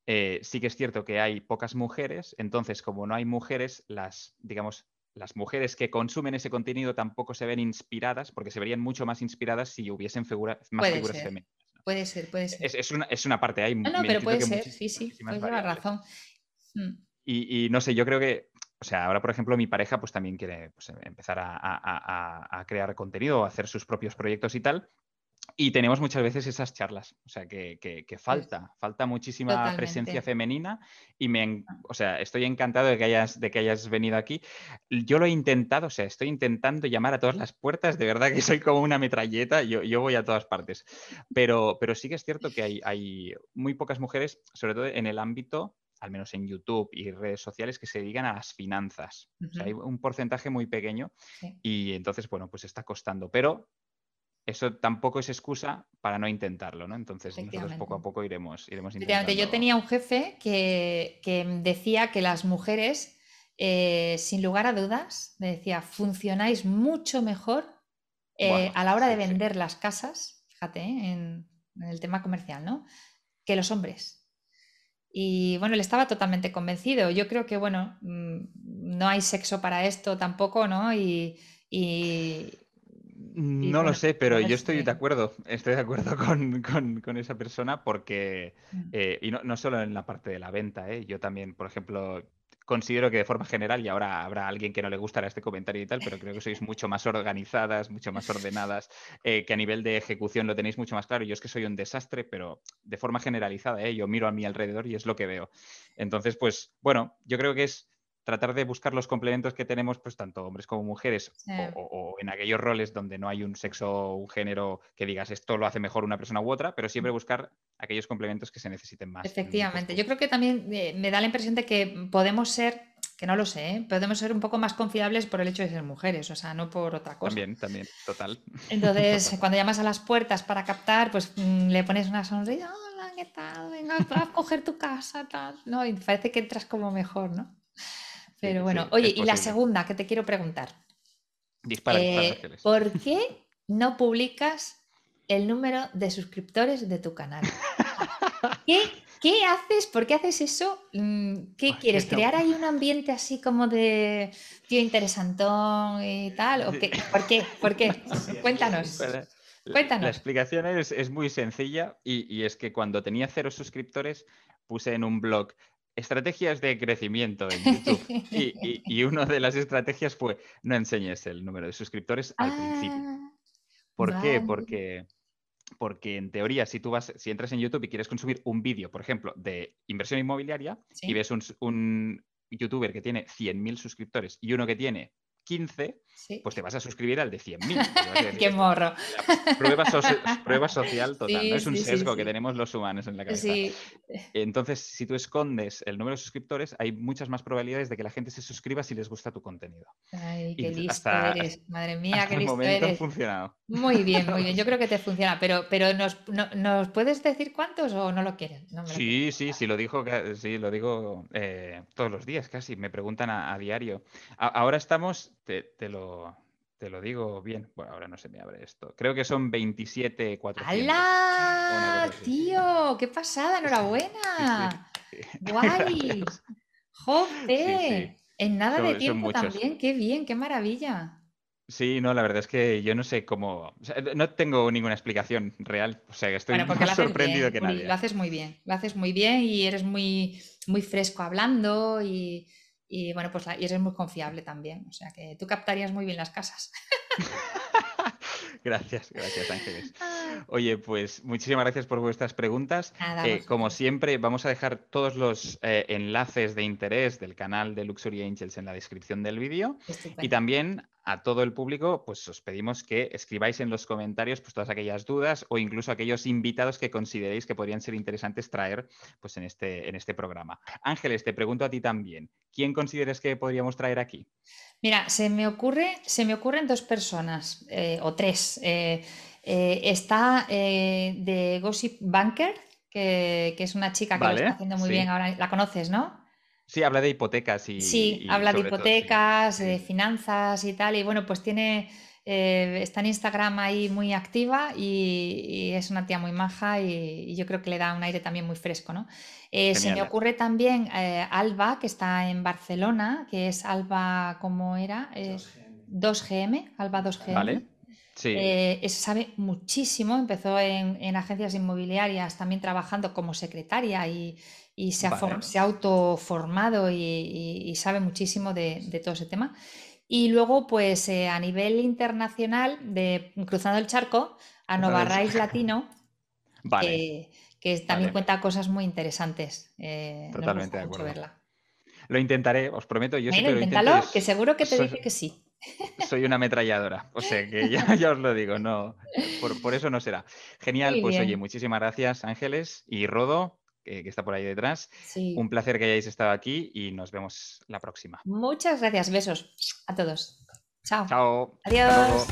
[SPEAKER 1] eh, sí que es cierto que hay pocas mujeres, entonces como no hay mujeres, las, digamos, las mujeres que consumen ese contenido tampoco se ven inspiradas, porque se verían mucho más inspiradas si hubiesen más figuras femeninas.
[SPEAKER 2] Puede ser, puede ser.
[SPEAKER 1] Es, una, es una, parte, hay
[SPEAKER 2] No, no, pero puede ser, sí, sí, puedes llevar razón.
[SPEAKER 1] Mm. Y, no sé, yo creo que, o sea, ahora por ejemplo mi pareja pues también quiere pues, empezar a, a, a, crear contenido, hacer sus propios proyectos y tal. Y tenemos muchas veces esas charlas, o sea, que, falta, falta muchísima presencia femenina y me, ah. o sea, estoy encantado de que, hayas, de que hayas venido aquí. Yo lo he intentado, o sea, estoy intentando llamar a todas las puertas, de verdad que soy como una metralleta, yo, yo voy a todas partes, pero, pero sí que es cierto que hay, hay muy pocas mujeres, sobre todo en el ámbito al menos en YouTube y redes sociales, que se dedican a las finanzas. o sea, hay un porcentaje muy pequeño y entonces, bueno, pues está costando. Pero eso tampoco es excusa para no intentarlo, ¿no? Entonces nosotros poco a poco iremos, iremos intentando.
[SPEAKER 2] Yo tenía un jefe que, decía que las mujeres, eh, sin lugar a dudas, me decía, funcionáis mucho mejor eh, a la hora de vender las casas, fíjate, ¿eh? en, el tema comercial, ¿no? Que los hombres. Y bueno, él estaba totalmente convencido. Yo creo que, bueno, mm, no hay sexo para esto tampoco, ¿no? y
[SPEAKER 1] no lo sé, pero yo estoy de acuerdo, estoy de acuerdo con, esa persona porque, mm. eh, y no, solo en la parte de la venta, ¿eh? yo también, por ejemplo, considero que de forma general, y ahora habrá alguien que no le gustará este comentario y tal, pero creo que sois mucho más organizadas, mucho más ordenadas, eh, que a nivel de ejecución lo tenéis mucho más claro. Yo es que soy un desastre, pero de forma generalizada, ¿eh? yo miro a mi alrededor y es lo que veo. Entonces, pues bueno, yo creo que es tratar de buscar los complementos que tenemos, pues tanto hombres como mujeres, o, en aquellos roles donde no hay un sexo o un género que digas esto lo hace mejor una persona u otra, pero siempre mm. buscar aquellos complementos que se necesiten más.
[SPEAKER 2] Efectivamente, yo creo que también eh, me da la impresión de que podemos ser, que no lo sé, ¿eh? podemos ser un poco más confiables por el hecho de ser mujeres, o sea, no por otra cosa.
[SPEAKER 1] También, también, total.
[SPEAKER 2] Entonces, cuando llamas a las puertas para captar, pues mm, le pones una sonrisa, hola, ¿qué tal? Venga, a coger tu casa, tal, ¿no? Y parece que entras como mejor, ¿no? Pero bueno, oye, y la segunda que te quiero preguntar.
[SPEAKER 1] Dispara,
[SPEAKER 2] eh, ¿Por qué no publicas el número de suscriptores de tu canal? ¿Qué, haces? ¿Por qué haces eso? Mm, ¿Qué quieres? ¿Crear ahí un ambiente así como de tío interesantón y tal? ¿O qué? ¿Por qué? ¿Por qué? Cuéntanos. Cuéntanos.
[SPEAKER 1] La explicación es, es muy sencilla y, y, es que cuando tenía cero suscriptores puse en un blog estrategias de crecimiento en YouTube. y, una de las estrategias fue no enseñes el número de suscriptores al principio. Ah, ¿Por qué? Porque, porque en teoría, si tú vas, si entras en YouTube y quieres consumir un vídeo, por ejemplo, de inversión inmobiliaria, y ves un, youtuber que tiene 100.000 suscriptores y uno que tiene 15, pues te vas a suscribir al de 100.000.
[SPEAKER 2] ¡Qué morro!
[SPEAKER 1] Prueba, social total, ¿no? Es un sesgo que tenemos los humanos en la cabeza. Entonces, si tú escondes el número de suscriptores, hay muchas más probabilidades de que la gente se suscriba si les gusta tu contenido.
[SPEAKER 2] Ay, qué listo eres. Madre mía, qué listo momento eres.
[SPEAKER 1] funcionado.
[SPEAKER 2] Muy bien, muy bien. Yo creo que te funciona, pero, pero ¿nos, ¿nos puedes decir cuántos o no lo quieres?
[SPEAKER 1] sí, sí, sí, lo digo, sí, lo digo eh, todos los días casi. Me preguntan a, diario. ahora estamos, te lo te lo digo bien. Bueno, ahora no se me abre esto. Creo que son 27
[SPEAKER 2] ¡Hala! ¡Tío! ¡Qué pasada! ¡Enhorabuena! ¡Guay! ¡Joder! En nada de tiempo también. ¡Qué bien! ¡Qué maravilla!
[SPEAKER 1] Sí, no, la verdad es que yo no sé cómo. no tengo ninguna explicación real. O sea, que estoy más sorprendido que nadie.
[SPEAKER 2] Lo haces muy bien. Lo haces muy bien y eres muy, muy fresco hablando y y bueno, pues y eres muy confiable también. O sea que tú captarías muy bien las casas.
[SPEAKER 1] Gracias, gracias Ángeles. Oye, pues muchísimas gracias por vuestras preguntas. Eh, como siempre, vamos a dejar todos los eh, enlaces de interés del canal de Luxury Angels en la descripción del vídeo. Y también a todo el público, pues os pedimos que escribáis en los comentarios pues, todas aquellas dudas o incluso aquellos invitados que consideréis que podrían ser interesantes traer pues, en, este, en este programa. Ángeles, te pregunto a ti también, ¿quién consideres que podríamos traer aquí?
[SPEAKER 2] Mira, se me, ocurre, se me ocurren dos personas eh, o tres. Eh, eh, está de Gossip Banker, que, es una chica que lo está haciendo muy bien ahora. La conoces, ¿no?
[SPEAKER 1] Sí, habla de hipotecas y.
[SPEAKER 2] Sí, habla de hipotecas, de finanzas y tal. Y bueno, pues tiene. Eh, está en Instagram ahí muy activa y, es una tía muy maja y, yo creo que le da un aire también muy fresco, ¿no? Eh, se me ocurre también eh, Alba, que está en Barcelona, que es Alba, ¿cómo era? 2GM, Alba 2GM. Vale. Sí. sabe muchísimo, empezó en, en, agencias inmobiliarias también trabajando como secretaria y, y se ha, se ha autoformado y, sabe muchísimo de, todo ese tema. Y luego, pues eh, a nivel internacional, de Cruzando el Charco, a Novarrais Latino, que también cuenta cosas muy interesantes.
[SPEAKER 1] Eh, Totalmente de acuerdo. Lo intentaré, os prometo. Yo
[SPEAKER 2] bueno, inténtalo, que seguro que te dice que sí.
[SPEAKER 1] Soy una ametralladora, o sea que ya, os lo digo, no, por, eso no será. Genial, pues oye, muchísimas gracias Ángeles y Rodo que, está por ahí detrás. Un placer que hayáis estado aquí y nos vemos la próxima.
[SPEAKER 2] Muchas gracias. Besos a todos. Chao.
[SPEAKER 1] Chao.
[SPEAKER 2] Adiós.